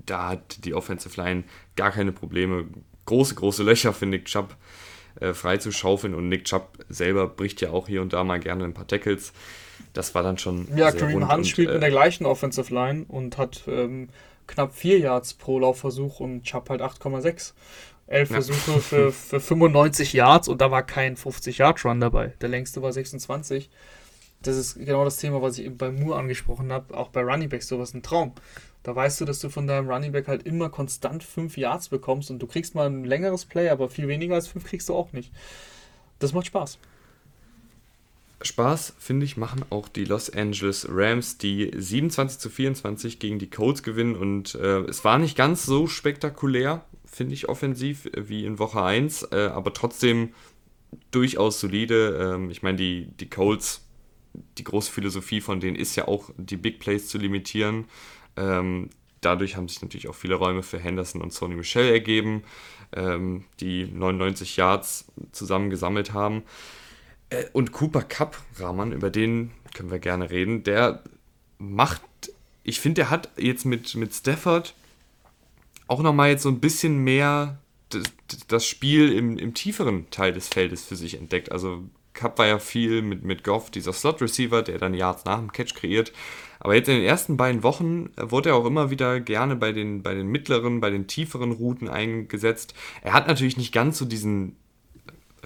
da hat die Offensive Line gar keine Probleme. Große, große Löcher für Nick Chubb äh, frei zu schaufeln und Nick Chubb selber bricht ja auch hier und da mal gerne ein paar Tackles. Das war dann schon. Ja, Kareem Hunt spielt äh, mit der gleichen Offensive Line und hat ähm, knapp 4 Yards pro Laufversuch und Chubb halt 8,6. 11 ja. Versuche für, für 95 Yards und da war kein 50-Yard-Run dabei. Der längste war 26. Das ist genau das Thema, was ich eben bei Moore angesprochen habe. Auch bei Running Backs sowas ein Traum. Da weißt du, dass du von deinem Running Back halt immer konstant 5 Yards bekommst und du kriegst mal ein längeres Play, aber viel weniger als 5 kriegst du auch nicht. Das macht Spaß. Spaß, finde ich, machen auch die Los Angeles Rams, die 27 zu 24 gegen die Colts gewinnen. Und äh, es war nicht ganz so spektakulär, finde ich, offensiv wie in Woche 1, äh, aber trotzdem durchaus solide. Ähm, ich meine, die, die Colts, die große Philosophie von denen ist ja auch, die Big Plays zu limitieren. Ähm, dadurch haben sich natürlich auch viele Räume für Henderson und Sony Michel ergeben, ähm, die 99 Yards zusammen gesammelt haben. Äh, und Cooper Cup, Rahman, über den können wir gerne reden, der macht, ich finde, der hat jetzt mit, mit Stafford auch nochmal jetzt so ein bisschen mehr das Spiel im, im tieferen Teil des Feldes für sich entdeckt. Also Cup war ja viel mit, mit Goff, dieser Slot-Receiver, der dann Yards nach dem Catch kreiert. Aber jetzt in den ersten beiden Wochen wurde er auch immer wieder gerne bei den, bei den mittleren, bei den tieferen Routen eingesetzt. Er hat natürlich nicht ganz so diesen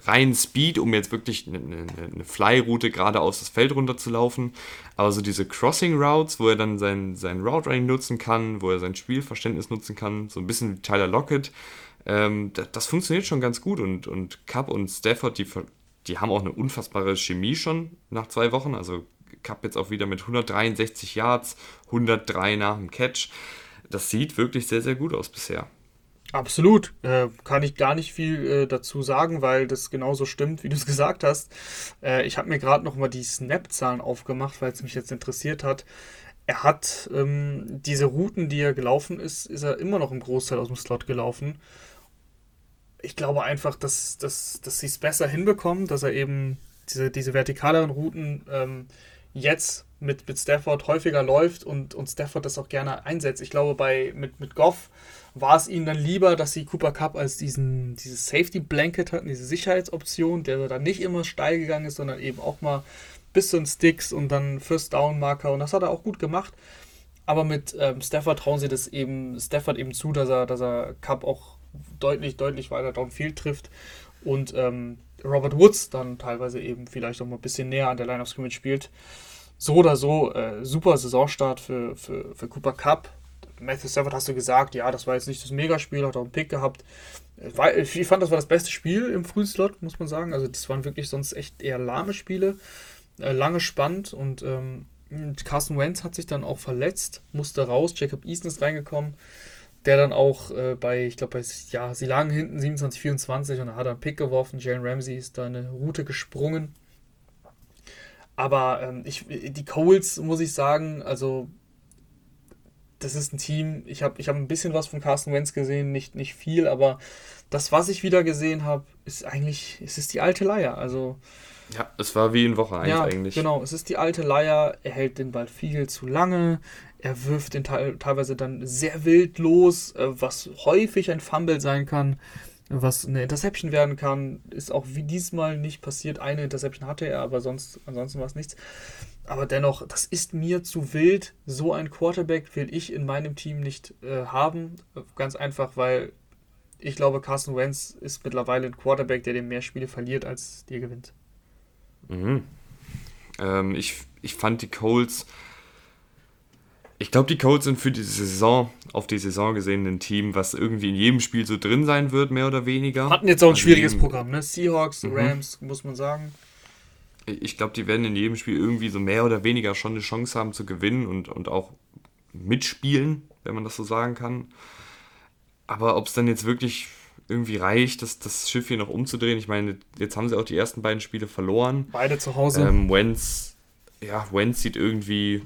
reinen Speed, um jetzt wirklich eine, eine, eine Fly-Route geradeaus das Feld runterzulaufen. Aber so diese Crossing-Routes, wo er dann sein, sein Route-Running nutzen kann, wo er sein Spielverständnis nutzen kann, so ein bisschen wie Tyler Lockett, ähm, das, das, funktioniert schon ganz gut. Und, und Cup und Stafford, die, die haben auch eine unfassbare Chemie schon nach zwei Wochen. Also Cup jetzt auch wieder mit 163 Yards, 103 nach dem Catch. Das sieht wirklich sehr, sehr gut aus bisher. Absolut. Äh, kann ich gar nicht viel äh, dazu sagen, weil das genauso stimmt, wie du es [LAUGHS] gesagt hast. Äh, ich habe mir gerade noch mal die Snap-Zahlen aufgemacht, weil es mich jetzt interessiert hat. Er hat ähm, diese Routen, die er gelaufen ist, ist er immer noch im Großteil aus dem Slot gelaufen. Ich glaube einfach, dass, dass, dass sie es besser hinbekommen, dass er eben diese, diese vertikaleren Routen ähm, jetzt mit, mit Stafford häufiger läuft und, und Stafford das auch gerne einsetzt. Ich glaube, bei, mit, mit Goff war es ihnen dann lieber, dass sie Cooper Cup als diesen, dieses Safety Blanket hatten, diese Sicherheitsoption, der dann nicht immer steil gegangen ist, sondern eben auch mal bis zu den Sticks und dann First Down Marker und das hat er auch gut gemacht. Aber mit ähm, Stafford trauen sie das eben Stafford eben zu, dass er, dass er Cup auch deutlich, deutlich weiter downfield trifft und ähm, Robert Woods dann teilweise eben vielleicht auch mal ein bisschen näher an der Line of Scrimmage spielt. So oder so, äh, super Saisonstart für, für, für Cooper Cup. Matthew Stafford hast du gesagt, ja, das war jetzt nicht das Megaspiel, hat auch einen Pick gehabt. Ich fand, das war das beste Spiel im frühen Slot, muss man sagen. Also, das waren wirklich sonst echt eher lahme Spiele. Äh, lange spannend und ähm, Carson Wentz hat sich dann auch verletzt, musste raus. Jacob Eason ist reingekommen, der dann auch äh, bei, ich glaube, ja, sie lagen hinten 27, 24 und hat einen Pick geworfen. Jalen Ramsey ist da eine Route gesprungen. Aber ähm, ich, die Coles, muss ich sagen, also das ist ein Team, ich habe ich hab ein bisschen was von Carsten Wentz gesehen, nicht, nicht viel, aber das, was ich wieder gesehen habe, ist eigentlich, es ist die alte Leier. Also, ja, es war wie in Woche 1 ja, eigentlich. Genau, es ist die alte Leier, er hält den Ball viel zu lange, er wirft den te teilweise dann sehr wild los, äh, was häufig ein Fumble sein kann, was eine Interception werden kann, ist auch wie diesmal nicht passiert. Eine Interception hatte er, aber sonst, ansonsten war es nichts. Aber dennoch, das ist mir zu wild. So ein Quarterback will ich in meinem Team nicht äh, haben. Ganz einfach, weil ich glaube, Carson Wentz ist mittlerweile ein Quarterback, der dem mehr Spiele verliert, als dir gewinnt. Mhm. Ähm, ich, ich fand die Colts. Ich glaube, die Colts sind für diese Saison, auf die Saison gesehen, ein Team, was irgendwie in jedem Spiel so drin sein wird, mehr oder weniger. Hatten jetzt auch ein also schwieriges Programm, ne? Seahawks, mhm. Rams, muss man sagen ich glaube, die werden in jedem Spiel irgendwie so mehr oder weniger schon eine Chance haben zu gewinnen und, und auch mitspielen, wenn man das so sagen kann. Aber ob es dann jetzt wirklich irgendwie reicht, das, das Schiff hier noch umzudrehen, ich meine, jetzt haben sie auch die ersten beiden Spiele verloren. Beide zu Hause. Ähm, Wentz, ja, Wentz sieht irgendwie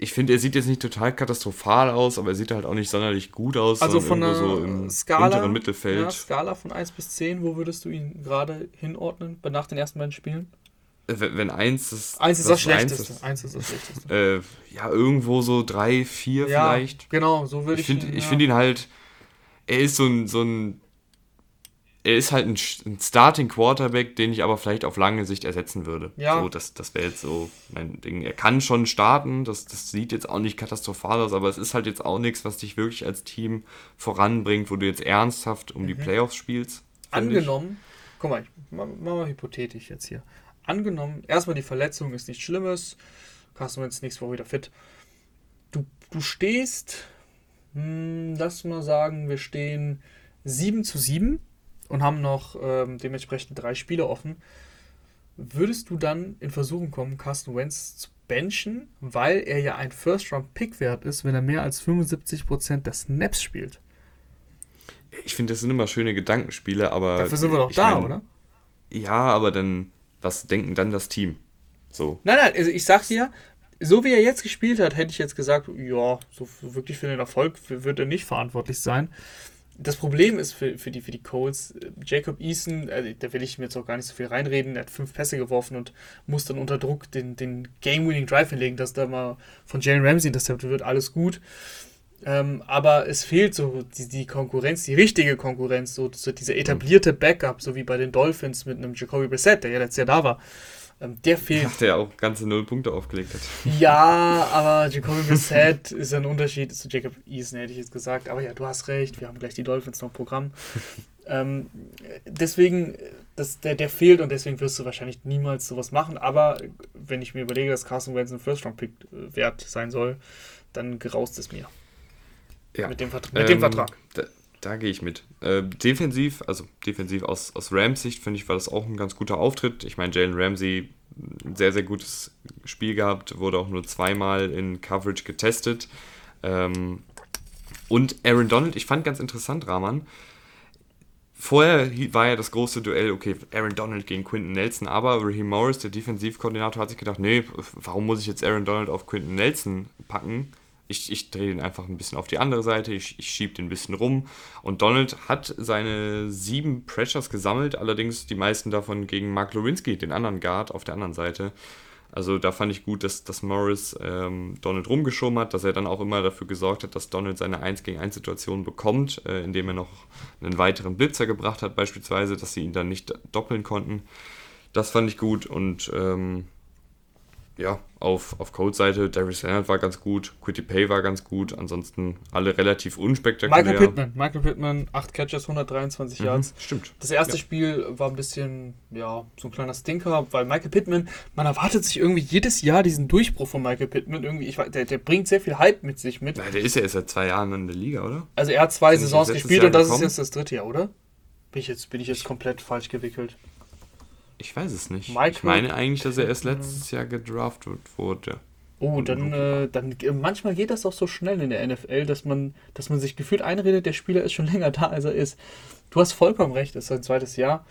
ich finde, er sieht jetzt nicht total katastrophal aus, aber er sieht halt auch nicht sonderlich gut aus. Also von der so im Skala, unteren Mittelfeld. Ja, Skala von 1 bis 10, wo würdest du ihn gerade hinordnen, nach den ersten beiden Spielen? Äh, wenn 1 ist. 1 ist das, Schlechteste. 1 ist das Schlechteste. Äh, ja, irgendwo so 3, 4 ja, vielleicht. Genau, so würde ich, ich find, ihn. Ich ja. finde ihn halt. Er ist so ein, so ein er ist halt ein, ein, Starting Quarterback, den ich aber vielleicht auf lange Sicht ersetzen würde. Ja. So, das das wäre jetzt so mein Ding. Er kann schon starten, das, das sieht jetzt auch nicht katastrophal aus, aber es ist halt jetzt auch nichts, was dich wirklich als Team voranbringt, wo du jetzt ernsthaft um mhm. die Playoffs spielst. Angenommen, ich. guck mal, ich mach mal hypothetisch jetzt hier. Angenommen, erstmal die Verletzung ist nichts Schlimmes, Carsten Wentz nächste Woche wieder fit. Du, du stehst, hm, lass mal sagen, wir stehen 7 zu 7 und haben noch ähm, dementsprechend drei Spiele offen. würdest du dann in Versuchung kommen, Carsten Wentz zu benchen, weil er ja ein First-Round-Pick wert ist, wenn er mehr als 75% der Snaps spielt? Ich finde, das sind immer schöne Gedankenspiele, aber. Dafür sind wir doch da, mein, oder? Ja, aber dann, was denken dann das Team? So. Nein, nein, also ich sag dir, so wie er jetzt gespielt hat, hätte ich jetzt gesagt, ja, so wirklich für den Erfolg wird er nicht verantwortlich sein. Das Problem ist für, für, die, für die Colts, äh, Jacob Eason, äh, da will ich mir jetzt auch gar nicht so viel reinreden, er hat fünf Pässe geworfen und muss dann unter Druck den, den Game-Winning Drive hinlegen, dass da mal von Jalen Ramsey intercepted wird, alles gut. Ähm, aber es fehlt so die, die Konkurrenz, die richtige Konkurrenz, so, so dieser etablierte Backup, so wie bei den Dolphins mit einem Jacoby Brissett, der ja letztes Jahr da war. Ähm, der fehlt. Ja, der auch ganze null Punkte aufgelegt hat. [LAUGHS] Ja, aber Jacoby Brissett ist ein Unterschied zu Jacob Eason, hätte ich jetzt gesagt. Aber ja, du hast recht, wir haben gleich die Dolphins noch im Programm. [LAUGHS] ähm, deswegen, das, der, der fehlt und deswegen wirst du wahrscheinlich niemals sowas machen. Aber wenn ich mir überlege, dass Carson Wentz ein First-Round-Pick äh, wert sein soll, dann graust es mir. Ja. Mit dem, Vert mit ähm, dem Vertrag. Da, gehe ich mit. Äh, defensiv, also defensiv aus, aus Rams Sicht, finde ich, war das auch ein ganz guter Auftritt. Ich meine, Jalen Ramsey, ein sehr, sehr gutes Spiel gehabt, wurde auch nur zweimal in Coverage getestet. Ähm, und Aaron Donald, ich fand ganz interessant, Rahman. Vorher war ja das große Duell, okay, Aaron Donald gegen Quinton Nelson, aber Raheem Morris, der Defensivkoordinator, hat sich gedacht, nee, warum muss ich jetzt Aaron Donald auf Quinton Nelson packen? Ich, ich drehe den einfach ein bisschen auf die andere Seite, ich, ich schiebe den ein bisschen rum. Und Donald hat seine sieben Pressures gesammelt, allerdings die meisten davon gegen Mark Lewinsky, den anderen Guard auf der anderen Seite. Also da fand ich gut, dass, dass Morris ähm, Donald rumgeschoben hat, dass er dann auch immer dafür gesorgt hat, dass Donald seine 1 gegen 1 Situation bekommt, äh, indem er noch einen weiteren Blitzer gebracht hat beispielsweise, dass sie ihn dann nicht doppeln konnten. Das fand ich gut und ähm, ja, auf, auf Code-Seite, Darius Leonard war ganz gut, Quitty Pay war ganz gut, ansonsten alle relativ unspektakulär. Michael Pittman, Michael Pittman, 8 Catches, 123 mhm, Yards. Stimmt. Das erste ja. Spiel war ein bisschen, ja, so ein kleiner Stinker, weil Michael Pittman, man erwartet sich irgendwie jedes Jahr diesen Durchbruch von Michael Pittman. Irgendwie, ich, der, der bringt sehr viel Hype mit sich mit. Ja, der ist ja erst seit zwei Jahren in der Liga, oder? Also er hat zwei Saisons gespielt und das gekommen? ist jetzt das dritte Jahr, oder? Bin ich jetzt, bin ich jetzt komplett falsch gewickelt? Ich weiß es nicht. Michael ich meine eigentlich, dass er erst letztes Jahr gedraftet wurde. Oh, dann, äh, dann manchmal geht das auch so schnell in der NFL, dass man, dass man sich gefühlt einredet, der Spieler ist schon [LAUGHS] länger da, als er ist. Du hast vollkommen recht, es ist sein zweites Jahr.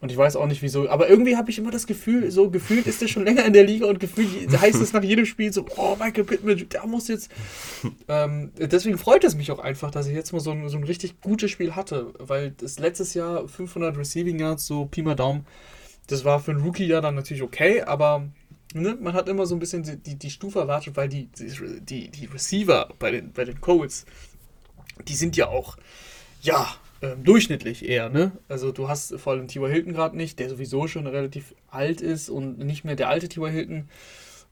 Und ich weiß auch nicht wieso. Aber irgendwie habe ich immer das Gefühl, so gefühlt ist er schon [LAUGHS] länger in der Liga und gefühlt heißt es nach jedem Spiel so, oh, Michael Pittman, der muss jetzt. [LAUGHS] ähm, deswegen freut es mich auch einfach, dass ich jetzt mal so ein, so ein richtig gutes Spiel hatte. Weil das letztes Jahr 500 Receiving Yards, so Pi mal Daumen, das war für einen Rookie ja dann natürlich okay, aber ne, man hat immer so ein bisschen die, die, die Stufe erwartet, weil die, die, die Receiver bei den, bei den Colts, die sind ja auch, ja, äh, durchschnittlich eher, ne? Also du hast vor allem T.Y. Hilton gerade nicht, der sowieso schon relativ alt ist und nicht mehr der alte T.Y. Hilton.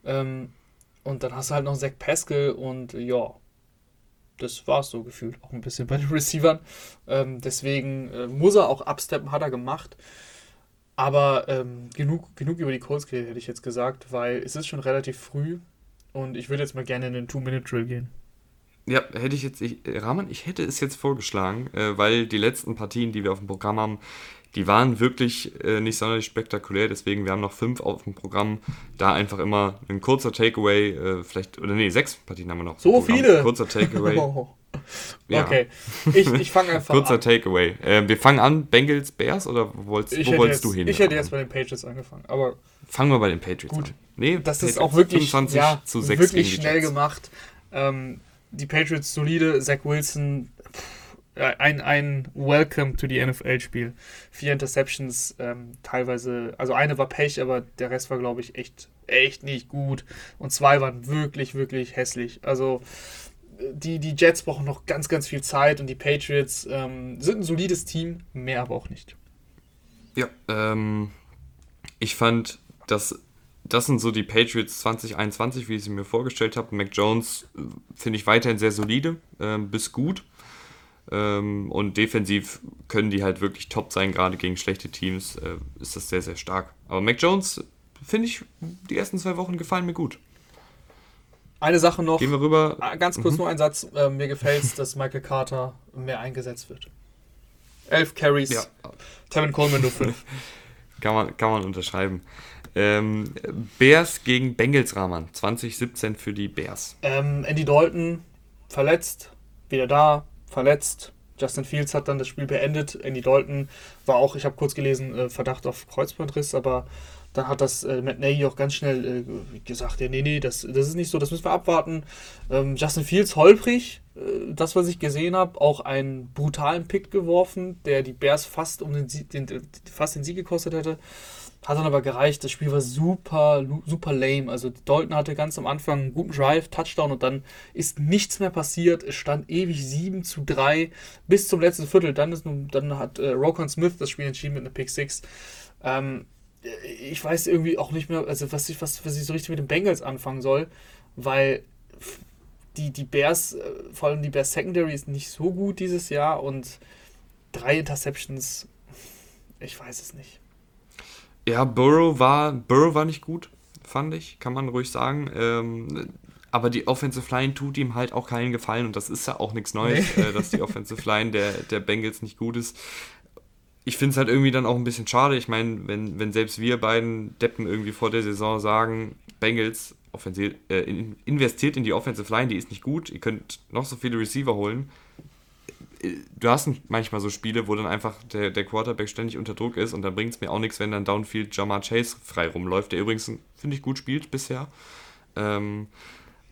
Ähm, und dann hast du halt noch Zach Pascal und ja, das war es so gefühlt auch ein bisschen bei den [LAUGHS] Receivern. Ähm, deswegen äh, muss er auch absteppen, hat er gemacht. Aber ähm, genug, genug über die Colts geredet, hätte ich jetzt gesagt, weil es ist schon relativ früh und ich würde jetzt mal gerne in den Two-Minute-Drill gehen. Ja, hätte ich jetzt, ich, Rahman, ich hätte es jetzt vorgeschlagen, äh, weil die letzten Partien, die wir auf dem Programm haben, die waren wirklich äh, nicht sonderlich spektakulär, deswegen wir haben noch fünf auf dem Programm. Da einfach immer ein kurzer Takeaway, äh, vielleicht, oder nee, sechs Partien haben wir noch. So viele! Kurzer Takeaway. [LAUGHS] Ja. Okay, ich, ich fange einfach Kurzer an. Kurzer Takeaway. Äh, wir fangen an, Bengals, Bears oder wo wolltest, wo wolltest jetzt, du hin? Ich hätte jetzt bei den Patriots angefangen, aber... Fangen wir bei den Patriots gut. an. Nee, das Patriots ist auch wirklich, ja, wirklich schnell gemacht. Ähm, die Patriots solide, Zach Wilson, ein, ein Welcome to the NFL-Spiel. Vier Interceptions, ähm, teilweise, also eine war Pech, aber der Rest war, glaube ich, echt, echt nicht gut. Und zwei waren wirklich, wirklich hässlich. Also die, die Jets brauchen noch ganz, ganz viel Zeit und die Patriots ähm, sind ein solides Team, mehr aber auch nicht. Ja, ähm, ich fand, dass das sind so die Patriots 2021, wie ich sie mir vorgestellt habe. Mac Jones äh, finde ich weiterhin sehr solide, äh, bis gut. Ähm, und defensiv können die halt wirklich top sein, gerade gegen schlechte Teams äh, ist das sehr, sehr stark. Aber Mac Jones, finde ich, die ersten zwei Wochen gefallen mir gut. Eine Sache noch. Gehen wir rüber. Ah, ganz kurz mhm. nur ein Satz. Äh, mir gefällt es, dass Michael Carter mehr eingesetzt wird. Elf Carries. Ja. Tevin Coleman nur fünf. [LAUGHS] kann, man, kann man unterschreiben. Ähm, Bears gegen Bengals Rahman, 2017 für die Bears. Ähm, Andy Dalton verletzt, wieder da, verletzt. Justin Fields hat dann das Spiel beendet. Andy Dalton war auch, ich habe kurz gelesen, äh, Verdacht auf Kreuzbandriss, aber dann hat das äh, Matt Nagy auch ganz schnell äh, gesagt, ja, nee, nee, das, das ist nicht so, das müssen wir abwarten. Ähm, Justin Fields holprig, äh, das, was ich gesehen habe, auch einen brutalen Pick geworfen, der die Bears fast um den, Sieg, den, fast den Sieg gekostet hätte. Hat dann aber gereicht. Das Spiel war super, super lame. Also Dalton hatte ganz am Anfang einen guten Drive, Touchdown und dann ist nichts mehr passiert. Es stand ewig 7 zu 3 bis zum letzten Viertel. Dann, ist, dann hat äh, Rokon Smith das Spiel entschieden mit einer Pick 6. Ähm, ich weiß irgendwie auch nicht mehr, also was ich, was, was ich so richtig mit den Bengals anfangen soll, weil die, die Bears, äh, vor allem die Bears Secondary ist nicht so gut dieses Jahr und drei Interceptions, ich weiß es nicht. Ja, Burrow war, Burrow war nicht gut, fand ich, kann man ruhig sagen. Ähm, aber die Offensive Line tut ihm halt auch keinen Gefallen und das ist ja auch nichts Neues, nee. äh, dass die [LAUGHS] Offensive Line der, der Bengals nicht gut ist ich finde es halt irgendwie dann auch ein bisschen schade. Ich meine, wenn, wenn selbst wir beiden Deppen irgendwie vor der Saison sagen, Bengals offensiv, äh, investiert in die Offensive Line, die ist nicht gut, ihr könnt noch so viele Receiver holen. Äh, du hast manchmal so Spiele, wo dann einfach der, der Quarterback ständig unter Druck ist und dann bringt es mir auch nichts, wenn dann Downfield Jamar Chase frei rumläuft, der übrigens, finde ich, gut spielt bisher. Ähm,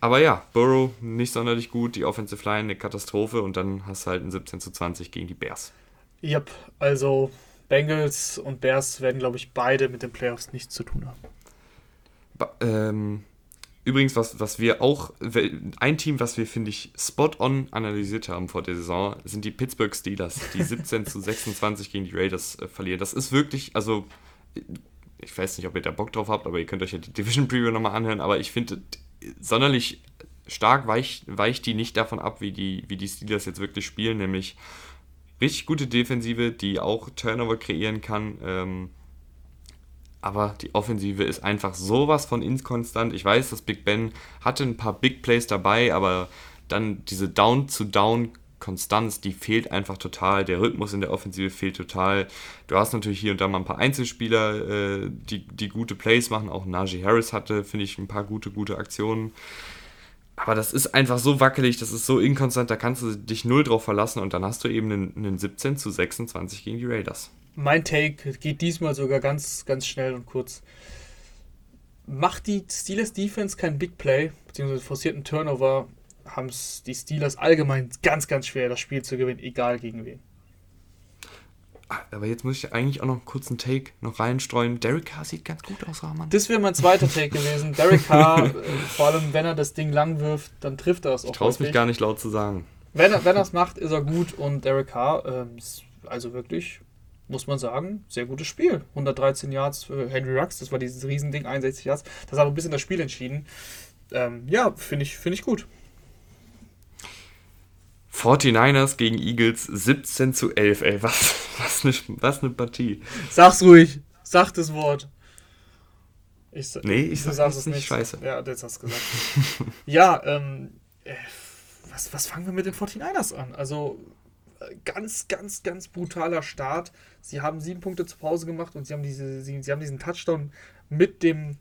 aber ja, Burrow nicht sonderlich gut, die Offensive Line eine Katastrophe und dann hast du halt ein 17 zu 20 gegen die Bears. Yep, also Bengals und Bears werden, glaube ich, beide mit den Playoffs nichts zu tun haben. Ba ähm, übrigens, was, was wir auch, ein Team, was wir, finde ich, spot on analysiert haben vor der Saison, sind die Pittsburgh Steelers, die [LAUGHS] 17 zu 26 gegen die Raiders äh, verlieren. Das ist wirklich, also, ich weiß nicht, ob ihr da Bock drauf habt, aber ihr könnt euch ja die Division Preview nochmal anhören, aber ich finde, sonderlich stark weicht, weicht die nicht davon ab, wie die, wie die Steelers jetzt wirklich spielen, nämlich richtig gute Defensive, die auch Turnover kreieren kann. Ähm, aber die Offensive ist einfach sowas von inkonstant. Ich weiß, dass Big Ben hatte ein paar Big Plays dabei, aber dann diese Down-to-Down-Konstanz, die fehlt einfach total. Der Rhythmus in der Offensive fehlt total. Du hast natürlich hier und da mal ein paar Einzelspieler, äh, die, die gute Plays machen. Auch Najee Harris hatte, finde ich, ein paar gute, gute Aktionen. Aber das ist einfach so wackelig, das ist so inkonstant, da kannst du dich null drauf verlassen und dann hast du eben einen, einen 17 zu 26 gegen die Raiders. Mein Take geht diesmal sogar ganz, ganz schnell und kurz. Macht die Steelers Defense kein Big Play, beziehungsweise forcierten Turnover, haben es die Steelers allgemein ganz, ganz schwer, das Spiel zu gewinnen, egal gegen wen. Aber jetzt muss ich eigentlich auch noch einen Take noch reinstreuen. Derek Carr sieht ganz gut aus, Rahman. Das wäre mein zweiter Take gewesen. Derek Carr, [LAUGHS] äh, vor allem wenn er das Ding lang wirft, dann trifft er es auch. Ich traue mich gar nicht laut zu sagen. Wenn er es macht, ist er gut und Derek Carr ähm, also wirklich, muss man sagen, sehr gutes Spiel. 113 Yards für Henry Rux, das war dieses Riesending, 61 Yards. Das hat ein bisschen das Spiel entschieden. Ähm, ja, finde ich, find ich gut. 49ers gegen Eagles 17 zu 11, ey, was, [LAUGHS] was, eine, was eine Partie. Sag's ruhig, sag das Wort. Ich, nee, ich sag, sag's es nicht. Scheiße. Ja, jetzt hast du gesagt. [LAUGHS] ja, ähm, äh, was, was fangen wir mit den 49ers an? Also, äh, ganz, ganz, ganz brutaler Start. Sie haben sieben Punkte zur Pause gemacht und sie haben, diese, sie, sie haben diesen Touchdown mit dem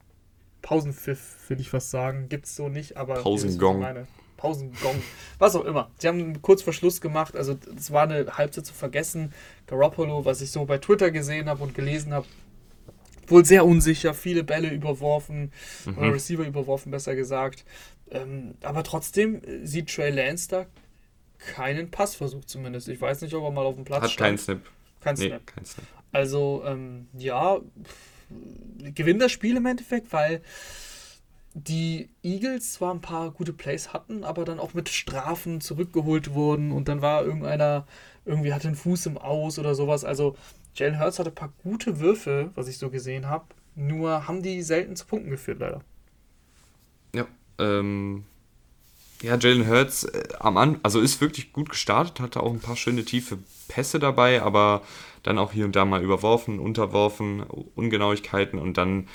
Pausenpfiff, will ich was sagen. Gibt's so nicht, aber. Pausengong. Pausengong, was auch immer. Sie haben kurz vor Schluss gemacht, also es war eine Halbzeit zu vergessen. Garoppolo, was ich so bei Twitter gesehen habe und gelesen habe, wohl sehr unsicher, viele Bälle überworfen, mhm. oder Receiver überworfen, besser gesagt. Ähm, aber trotzdem sieht Trey Lance da keinen Passversuch zumindest. Ich weiß nicht, ob er mal auf dem Platz Hat stand. keinen Snap. Kein nee, Snap. Kein Snap. Also, ähm, ja, gewinnt das Spiel im Endeffekt, weil die Eagles zwar ein paar gute Plays hatten, aber dann auch mit Strafen zurückgeholt wurden und dann war irgendeiner, irgendwie hatte einen Fuß im Aus oder sowas. Also Jalen Hurts hatte ein paar gute Würfe, was ich so gesehen habe, nur haben die selten zu Punkten geführt, leider. Ja, ähm, ja, Jalen Hurts äh, am An also ist wirklich gut gestartet, hatte auch ein paar schöne tiefe Pässe dabei, aber dann auch hier und da mal überworfen, unterworfen, Ungenauigkeiten und dann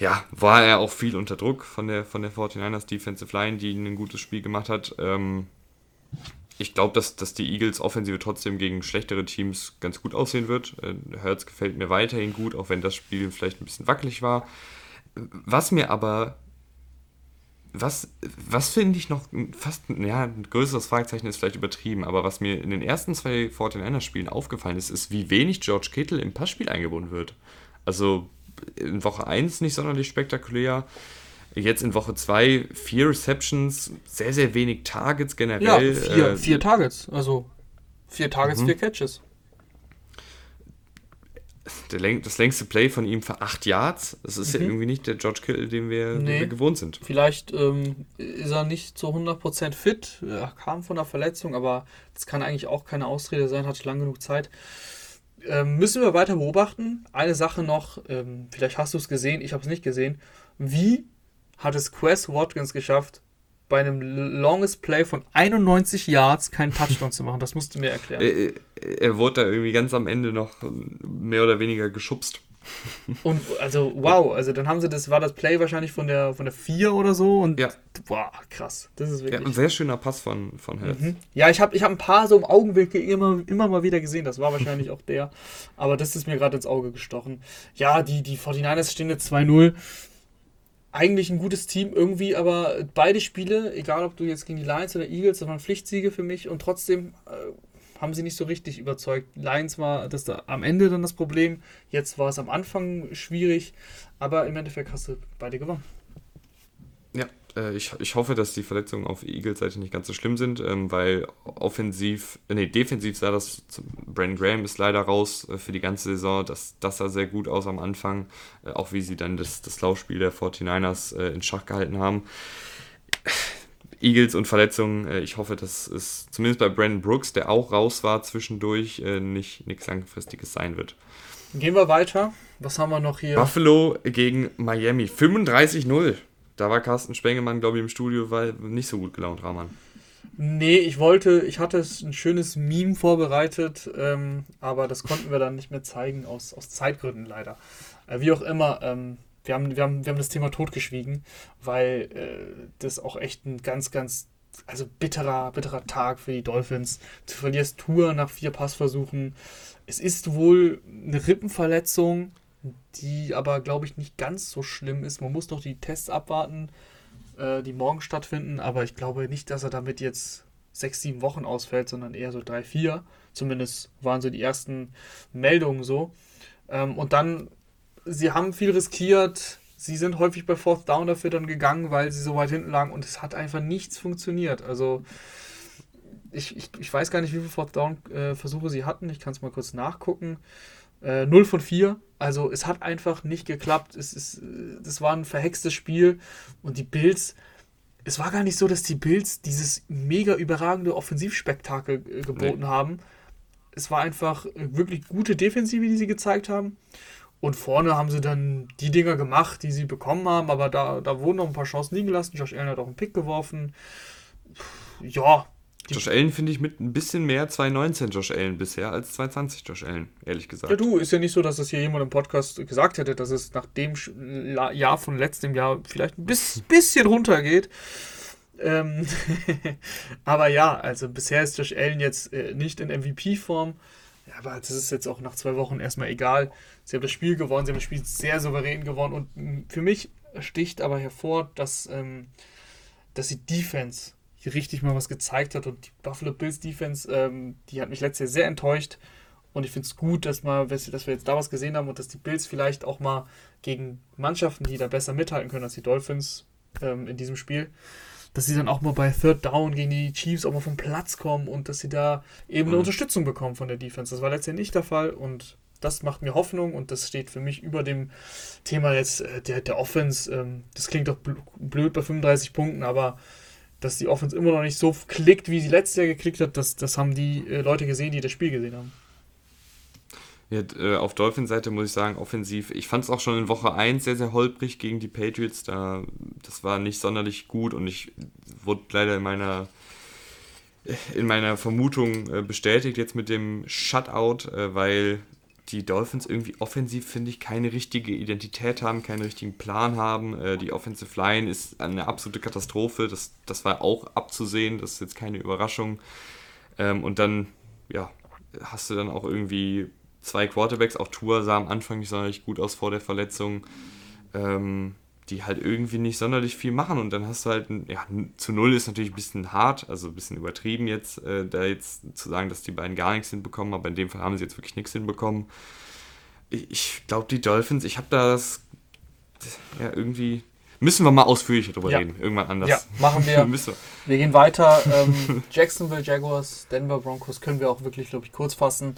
ja, war er auch viel unter Druck von der, von der 49ers Defensive Line, die ein gutes Spiel gemacht hat. Ähm, ich glaube, dass, dass die Eagles Offensive trotzdem gegen schlechtere Teams ganz gut aussehen wird. Äh, Hertz gefällt mir weiterhin gut, auch wenn das Spiel vielleicht ein bisschen wackelig war. Was mir aber, was, was finde ich noch fast, ja, ein größeres Fragezeichen ist vielleicht übertrieben, aber was mir in den ersten zwei 49ers-Spielen aufgefallen ist, ist, wie wenig George Kittle im Passspiel eingebunden wird. Also in Woche 1 nicht sonderlich spektakulär. Jetzt in Woche 2 vier Receptions, sehr, sehr wenig Targets generell. Ja, vier, äh, vier Targets. Also vier Targets, mhm. vier Catches. das längste Play von ihm für acht Yards. Das ist mhm. ja irgendwie nicht der George Kittle, den wir, nee. den wir gewohnt sind. Vielleicht ähm, ist er nicht zu 100% fit, er kam von einer Verletzung, aber das kann eigentlich auch keine Ausrede sein, hatte lang genug Zeit. Ähm, müssen wir weiter beobachten. Eine Sache noch, ähm, vielleicht hast du es gesehen, ich habe es nicht gesehen. Wie hat es Quest Watkins geschafft, bei einem Longest Play von 91 Yards keinen Touchdown zu machen. Das musst du mir erklären. Er, er wurde da irgendwie ganz am Ende noch mehr oder weniger geschubst. Und also, wow, also dann haben sie das, war das Play wahrscheinlich von der von der 4 oder so und ja. wow, krass. Das ist wirklich. Ja, ein sehr schöner Pass von, von Hertz. Mhm. Ja, ich habe ich hab ein paar so im Augenwinkel immer, immer mal wieder gesehen. Das war wahrscheinlich auch der. Aber das ist mir gerade ins Auge gestochen. Ja, die, die 49ers stehen jetzt 2-0 eigentlich ein gutes Team irgendwie, aber beide Spiele, egal ob du jetzt gegen die Lions oder Eagles, das waren Pflichtsiege für mich und trotzdem äh, haben sie nicht so richtig überzeugt. Lions war das da am Ende dann das Problem, jetzt war es am Anfang schwierig, aber im Endeffekt hast du beide gewonnen. Ja, äh, ich, ich hoffe, dass die Verletzungen auf Eagles-Seite nicht ganz so schlimm sind, ähm, weil offensiv, äh, nee, defensiv sah das, Brandon Graham ist leider raus äh, für die ganze Saison, das, das sah sehr gut aus am Anfang, äh, auch wie sie dann das, das Laufspiel der 49ers äh, in Schach gehalten haben. Eagles und Verletzungen, äh, ich hoffe, dass es zumindest bei Brandon Brooks, der auch raus war zwischendurch, nicht nichts langfristiges sein wird. Gehen wir weiter. Was haben wir noch hier? Buffalo gegen Miami. 35-0. Da war Carsten Spengemann, glaube ich, im Studio, weil nicht so gut gelaunt, Rahman. Nee, ich wollte, ich hatte ein schönes Meme vorbereitet, ähm, aber das konnten wir dann nicht mehr zeigen, aus, aus Zeitgründen leider. Äh, wie auch immer, ähm, wir, haben, wir, haben, wir haben das Thema totgeschwiegen, weil äh, das auch echt ein ganz, ganz, also bitterer, bitterer Tag für die Dolphins. Du verlierst Tour nach vier Passversuchen. Es ist wohl eine Rippenverletzung, die aber, glaube ich, nicht ganz so schlimm ist. Man muss noch die Tests abwarten, äh, die morgen stattfinden, aber ich glaube nicht, dass er damit jetzt sechs, sieben Wochen ausfällt, sondern eher so drei, vier. Zumindest waren so die ersten Meldungen so. Ähm, und dann, sie haben viel riskiert. Sie sind häufig bei Fourth Down dafür dann gegangen, weil sie so weit hinten lagen und es hat einfach nichts funktioniert. Also ich, ich, ich weiß gar nicht, wie viele Fourth Down äh, Versuche sie hatten. Ich kann es mal kurz nachgucken. Äh, 0 von 4. Also es hat einfach nicht geklappt. Es ist, das war ein verhextes Spiel. Und die Bills, es war gar nicht so, dass die Bills dieses mega überragende Offensivspektakel äh, geboten nee. haben. Es war einfach wirklich gute Defensive, die sie gezeigt haben. Und vorne haben sie dann die Dinger gemacht, die sie bekommen haben, aber da, da wurden noch ein paar Chancen liegen gelassen. Josh Allen hat auch einen Pick geworfen. Ja, Josh Allen finde ich mit ein bisschen mehr 2019 Josh Allen bisher als 2020 Josh Allen, ehrlich gesagt. Ja, du, ist ja nicht so, dass es hier jemand im Podcast gesagt hätte, dass es nach dem Jahr von letztem Jahr vielleicht ein [LAUGHS] bisschen runtergeht. Ähm [LAUGHS] aber ja, also bisher ist Josh Allen jetzt äh, nicht in MVP-Form. Aber das ist jetzt auch nach zwei Wochen erstmal egal. Sie haben das Spiel gewonnen, sie haben das Spiel sehr souverän gewonnen und mm, für mich sticht aber hervor, dass, ähm, dass die Defense hier richtig mal was gezeigt hat. Und die Buffalo Bills Defense, ähm, die hat mich letztes Jahr sehr enttäuscht. Und ich finde es gut, dass, mal, dass wir jetzt da was gesehen haben und dass die Bills vielleicht auch mal gegen Mannschaften, die da besser mithalten können als die Dolphins ähm, in diesem Spiel, dass sie dann auch mal bei Third Down gegen die Chiefs auch mal vom Platz kommen und dass sie da eben eine mhm. Unterstützung bekommen von der Defense. Das war letztes Jahr nicht der Fall und das macht mir Hoffnung und das steht für mich über dem Thema jetzt äh, der, der Offense. Ähm, das klingt doch blöd bei 35 Punkten, aber dass die Offense immer noch nicht so klickt, wie sie letztes Jahr geklickt hat, das, das haben die äh, Leute gesehen, die das Spiel gesehen haben. Ja, äh, auf Dolphins-Seite muss ich sagen, offensiv. Ich fand es auch schon in Woche 1 sehr, sehr holprig gegen die Patriots. Da, das war nicht sonderlich gut und ich wurde leider in meiner, in meiner Vermutung äh, bestätigt jetzt mit dem Shutout, äh, weil die Dolphins irgendwie offensiv, finde ich, keine richtige Identität haben, keinen richtigen Plan haben. Die Offensive Line ist eine absolute Katastrophe. Das, das war auch abzusehen. Das ist jetzt keine Überraschung. Ähm, und dann, ja, hast du dann auch irgendwie zwei Quarterbacks, auch Tour sah am Anfang nicht sonderlich gut aus vor der Verletzung, ähm, die halt irgendwie nicht sonderlich viel machen und dann hast du halt, ja, zu null ist natürlich ein bisschen hart, also ein bisschen übertrieben jetzt, äh, da jetzt zu sagen, dass die beiden gar nichts hinbekommen, aber in dem Fall haben sie jetzt wirklich nichts hinbekommen. Ich, ich glaube, die Dolphins, ich habe das ja irgendwie Müssen wir mal ausführlicher drüber ja. reden, irgendwann anders. Ja, machen wir. [LAUGHS] wir. wir gehen weiter. Ähm, [LAUGHS] Jacksonville Jaguars, Denver Broncos können wir auch wirklich, glaube ich, kurz fassen.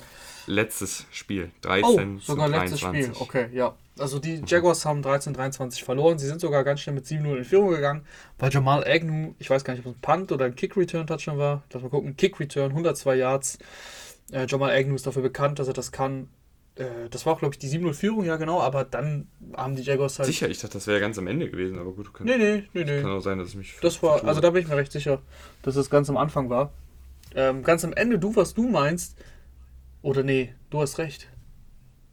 Letztes Spiel, 13 oh, sogar letztes Spiel, okay, ja. Also die mhm. Jaguars haben 13-23 verloren. Sie sind sogar ganz schnell mit 7-0 in Führung gegangen, weil Jamal Agnew, ich weiß gar nicht, ob es ein Punt oder ein Kick-Return-Touchdown war. Lass mal gucken. Kick-Return, 102 Yards. Äh, Jamal Agnew ist dafür bekannt, dass er das kann. Äh, das war auch, glaube ich, die 7-0-Führung, ja genau, aber dann haben die Jaguars halt. Sicher, ich dachte, das wäre ganz am Ende gewesen, aber gut, kann, nee, nee, nee, nee. Kann auch sein, dass ich mich. Das war, also da bin ich mir recht sicher, dass das ganz am Anfang war. Ähm, ganz am Ende, du, was du meinst, oder nee, du hast recht.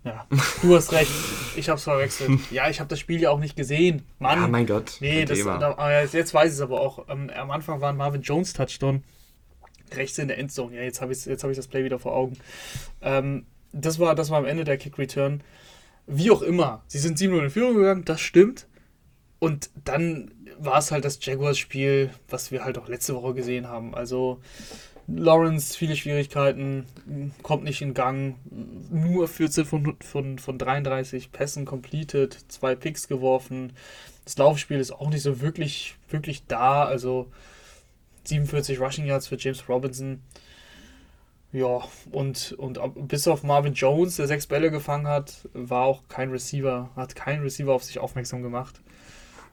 Ja, [LAUGHS] du hast recht. Ich hab's verwechselt. Ja, ich habe das Spiel ja auch nicht gesehen. Mann. Ja, mein Gott. Nee, das, da, jetzt weiß ich es aber auch. Ähm, am Anfang war ein Marvin Jones Touchdown. Rechts in der Endzone. Ja, jetzt habe ich, hab ich das Play wieder vor Augen. Ähm, das war, das war am Ende der Kick-Return. Wie auch immer, sie sind 7-0 in Führung gegangen, das stimmt. Und dann war es halt das Jaguars-Spiel, was wir halt auch letzte Woche gesehen haben. Also Lawrence, viele Schwierigkeiten, kommt nicht in Gang, nur 14 von, von, von 33 Pässen completed, zwei Picks geworfen. Das Laufspiel ist auch nicht so wirklich, wirklich da. Also 47 Rushing Yards für James Robinson. Ja, und, und bis auf Marvin Jones, der sechs Bälle gefangen hat, war auch kein Receiver, hat kein Receiver auf sich aufmerksam gemacht.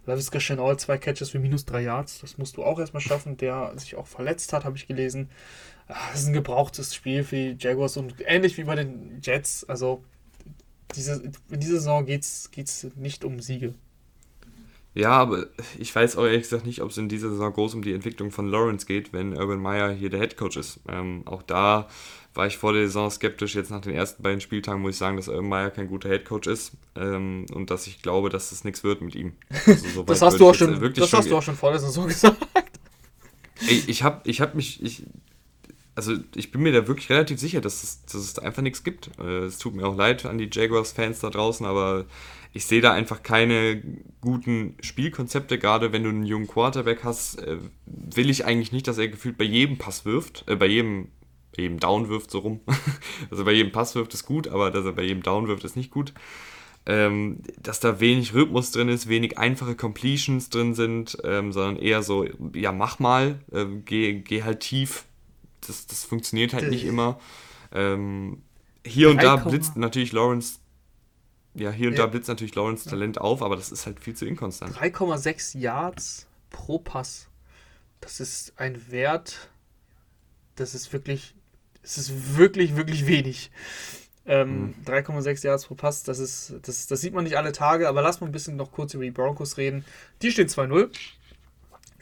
Lavis Chenault, zwei Catches für minus drei Yards, das musst du auch erstmal schaffen, der sich auch verletzt hat, habe ich gelesen. Ah, das ist ein gebrauchtes Spiel für die Jaguars und ähnlich wie bei den Jets, also diese, in dieser Saison geht es nicht um Siege. Ja, aber ich weiß auch ehrlich gesagt nicht, ob es in dieser Saison groß um die Entwicklung von Lawrence geht, wenn Urban Meyer hier der Head Coach ist. Ähm, auch da war ich vor der Saison skeptisch. Jetzt nach den ersten beiden Spieltagen muss ich sagen, dass Urban Meyer kein guter Head Coach ist ähm, und dass ich glaube, dass das nichts wird mit ihm. Also, so [LAUGHS] das hast, du auch, schon, das hast du auch schon vor der Saison [LAUGHS] gesagt. Ich, ich habe ich hab mich, ich, also ich bin mir da wirklich relativ sicher, dass es, dass es einfach nichts gibt. Äh, es tut mir auch leid an die Jaguars-Fans da draußen, aber ich sehe da einfach keine guten Spielkonzepte. Gerade wenn du einen jungen Quarterback hast, äh, will ich eigentlich nicht, dass er gefühlt bei jedem Pass wirft, äh, bei jedem, bei Down wirft, so rum. [LAUGHS] also bei jedem Pass wirft ist gut, aber dass er bei jedem Down wirft, ist nicht gut. Ähm, dass da wenig Rhythmus drin ist, wenig einfache Completions drin sind, ähm, sondern eher so, ja, mach mal, äh, geh, geh halt tief. Das, das funktioniert halt nicht immer. Ähm, hier und da blitzt natürlich Lawrence ja, hier und ja. da blitzt natürlich Lawrence Talent auf, aber das ist halt viel zu inkonstant. 3,6 Yards pro Pass. Das ist ein Wert, das ist wirklich, es ist wirklich, wirklich wenig. Ähm, mhm. 3,6 Yards pro Pass, das ist, das, das sieht man nicht alle Tage, aber lass mal ein bisschen noch kurz über die Broncos reden. Die stehen 2-0.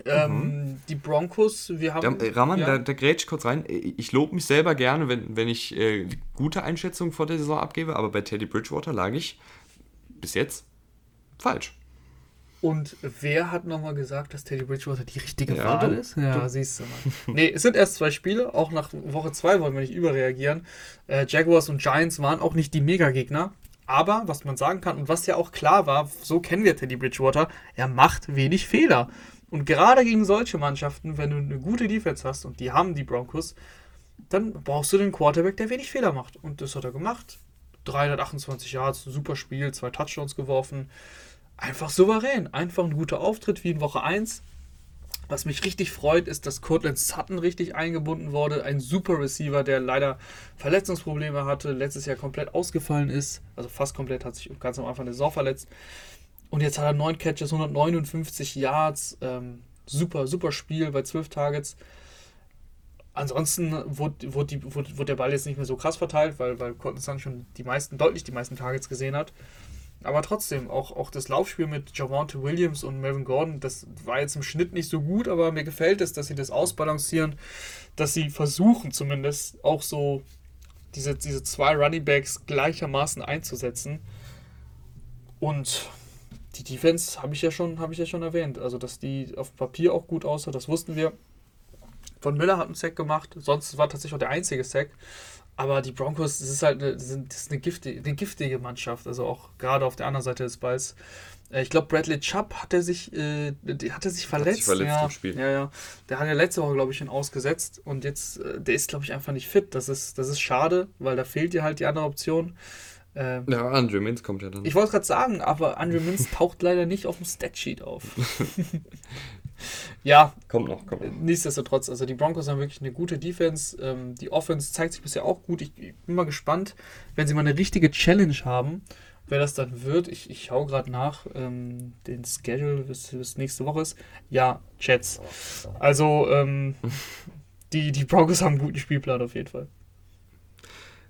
Ähm, mhm. Die Broncos, wir haben. Da, Raman, ja. da, da grätsch kurz rein. Ich lobe mich selber gerne, wenn, wenn ich äh, gute Einschätzungen vor der Saison abgebe, aber bei Teddy Bridgewater lag ich bis jetzt falsch. Und wer hat nochmal gesagt, dass Teddy Bridgewater die richtige ja, Wahl ist? Ja, du. siehst du mal. nee, es sind erst zwei Spiele. Auch nach Woche 2 wollen wir nicht überreagieren. Äh, Jaguars und Giants waren auch nicht die Mega-Gegner. Aber was man sagen kann und was ja auch klar war, so kennen wir Teddy Bridgewater, er macht wenig Fehler. Und gerade gegen solche Mannschaften, wenn du eine gute Defense hast, und die haben die Broncos, dann brauchst du den Quarterback, der wenig Fehler macht. Und das hat er gemacht. 328 Yards, super Spiel, zwei Touchdowns geworfen. Einfach souverän, einfach ein guter Auftritt wie in Woche 1. Was mich richtig freut, ist, dass Cortland Sutton richtig eingebunden wurde. Ein super Receiver, der leider Verletzungsprobleme hatte, letztes Jahr komplett ausgefallen ist. Also fast komplett, hat sich ganz am Anfang der Saison verletzt. Und jetzt hat er 9 Catches, 159 Yards. Ähm, super, super Spiel bei 12 Targets. Ansonsten wurde, wurde, die, wurde, wurde, der Ball jetzt nicht mehr so krass verteilt, weil, weil Cortland schon die meisten, deutlich die meisten Targets gesehen hat. Aber trotzdem, auch, auch das Laufspiel mit Javante Williams und Melvin Gordon, das war jetzt im Schnitt nicht so gut, aber mir gefällt es, dass sie das ausbalancieren, dass sie versuchen zumindest auch so diese, diese zwei Running Backs gleichermaßen einzusetzen. Und die Defense habe ich ja schon, habe ich ja schon erwähnt. Also, dass die auf Papier auch gut aussah, das wussten wir. Von Miller hat einen Sack gemacht, sonst war tatsächlich auch der einzige Sack. Aber die Broncos, das ist halt eine, das ist eine, giftige, eine giftige Mannschaft, also auch gerade auf der anderen Seite des Balls. Äh, ich glaube, Bradley Chubb hat er sich, äh, hat er sich verletzt. Hat sich verletzt ja, im Spiel. Ja, ja. Der hat ja letzte Woche, glaube ich, schon ausgesetzt und jetzt, äh, der ist, glaube ich, einfach nicht fit. Das ist, das ist schade, weil da fehlt dir halt die andere Option. Ähm, ja, Andrew Mintz kommt ja dann. Ich wollte es gerade sagen, aber Andrew Mintz taucht leider nicht auf dem Statsheet auf. [LAUGHS] ja. Kommt noch, kommt noch. Nichtsdestotrotz, also die Broncos haben wirklich eine gute Defense. Ähm, die Offense zeigt sich bisher auch gut. Ich, ich, bin mal gespannt, wenn sie mal eine richtige Challenge haben, wer das dann wird. Ich, ich schaue gerade nach ähm, den Schedule, bis, bis nächste Woche ist. Ja, Chats. Also, ähm, [LAUGHS] die, die Broncos haben einen guten Spielplan auf jeden Fall.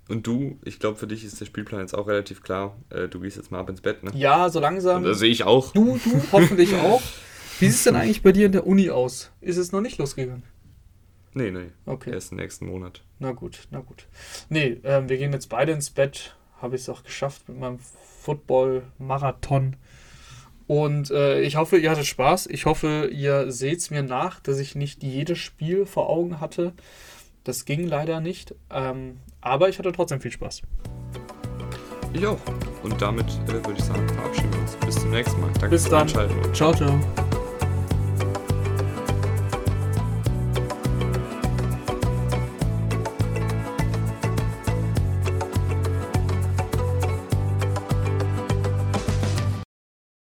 Und du, ich glaube, für dich ist der Spielplan jetzt auch relativ klar. Äh, du gehst jetzt mal ab ins Bett, ne? Ja, so langsam. Und das sehe ich auch. Du, du, hoffentlich [LAUGHS] auch. Wie sieht es denn eigentlich bei dir in der Uni aus? Ist es noch nicht losgegangen? Nee, nee. Okay. Erst im nächsten Monat. Na gut, na gut. Nee, ähm, wir gehen jetzt beide ins Bett. Habe ich es auch geschafft mit meinem Football-Marathon. Und äh, ich hoffe, ihr hattet Spaß. Ich hoffe, ihr seht es mir nach, dass ich nicht jedes Spiel vor Augen hatte. Das ging leider nicht. Ähm, aber ich hatte trotzdem viel Spaß. Ich auch. Und damit äh, würde ich sagen, verabschieden wir uns. Bis zum nächsten Mal. Danke Bis fürs dann. Einschalten. Ciao, ciao.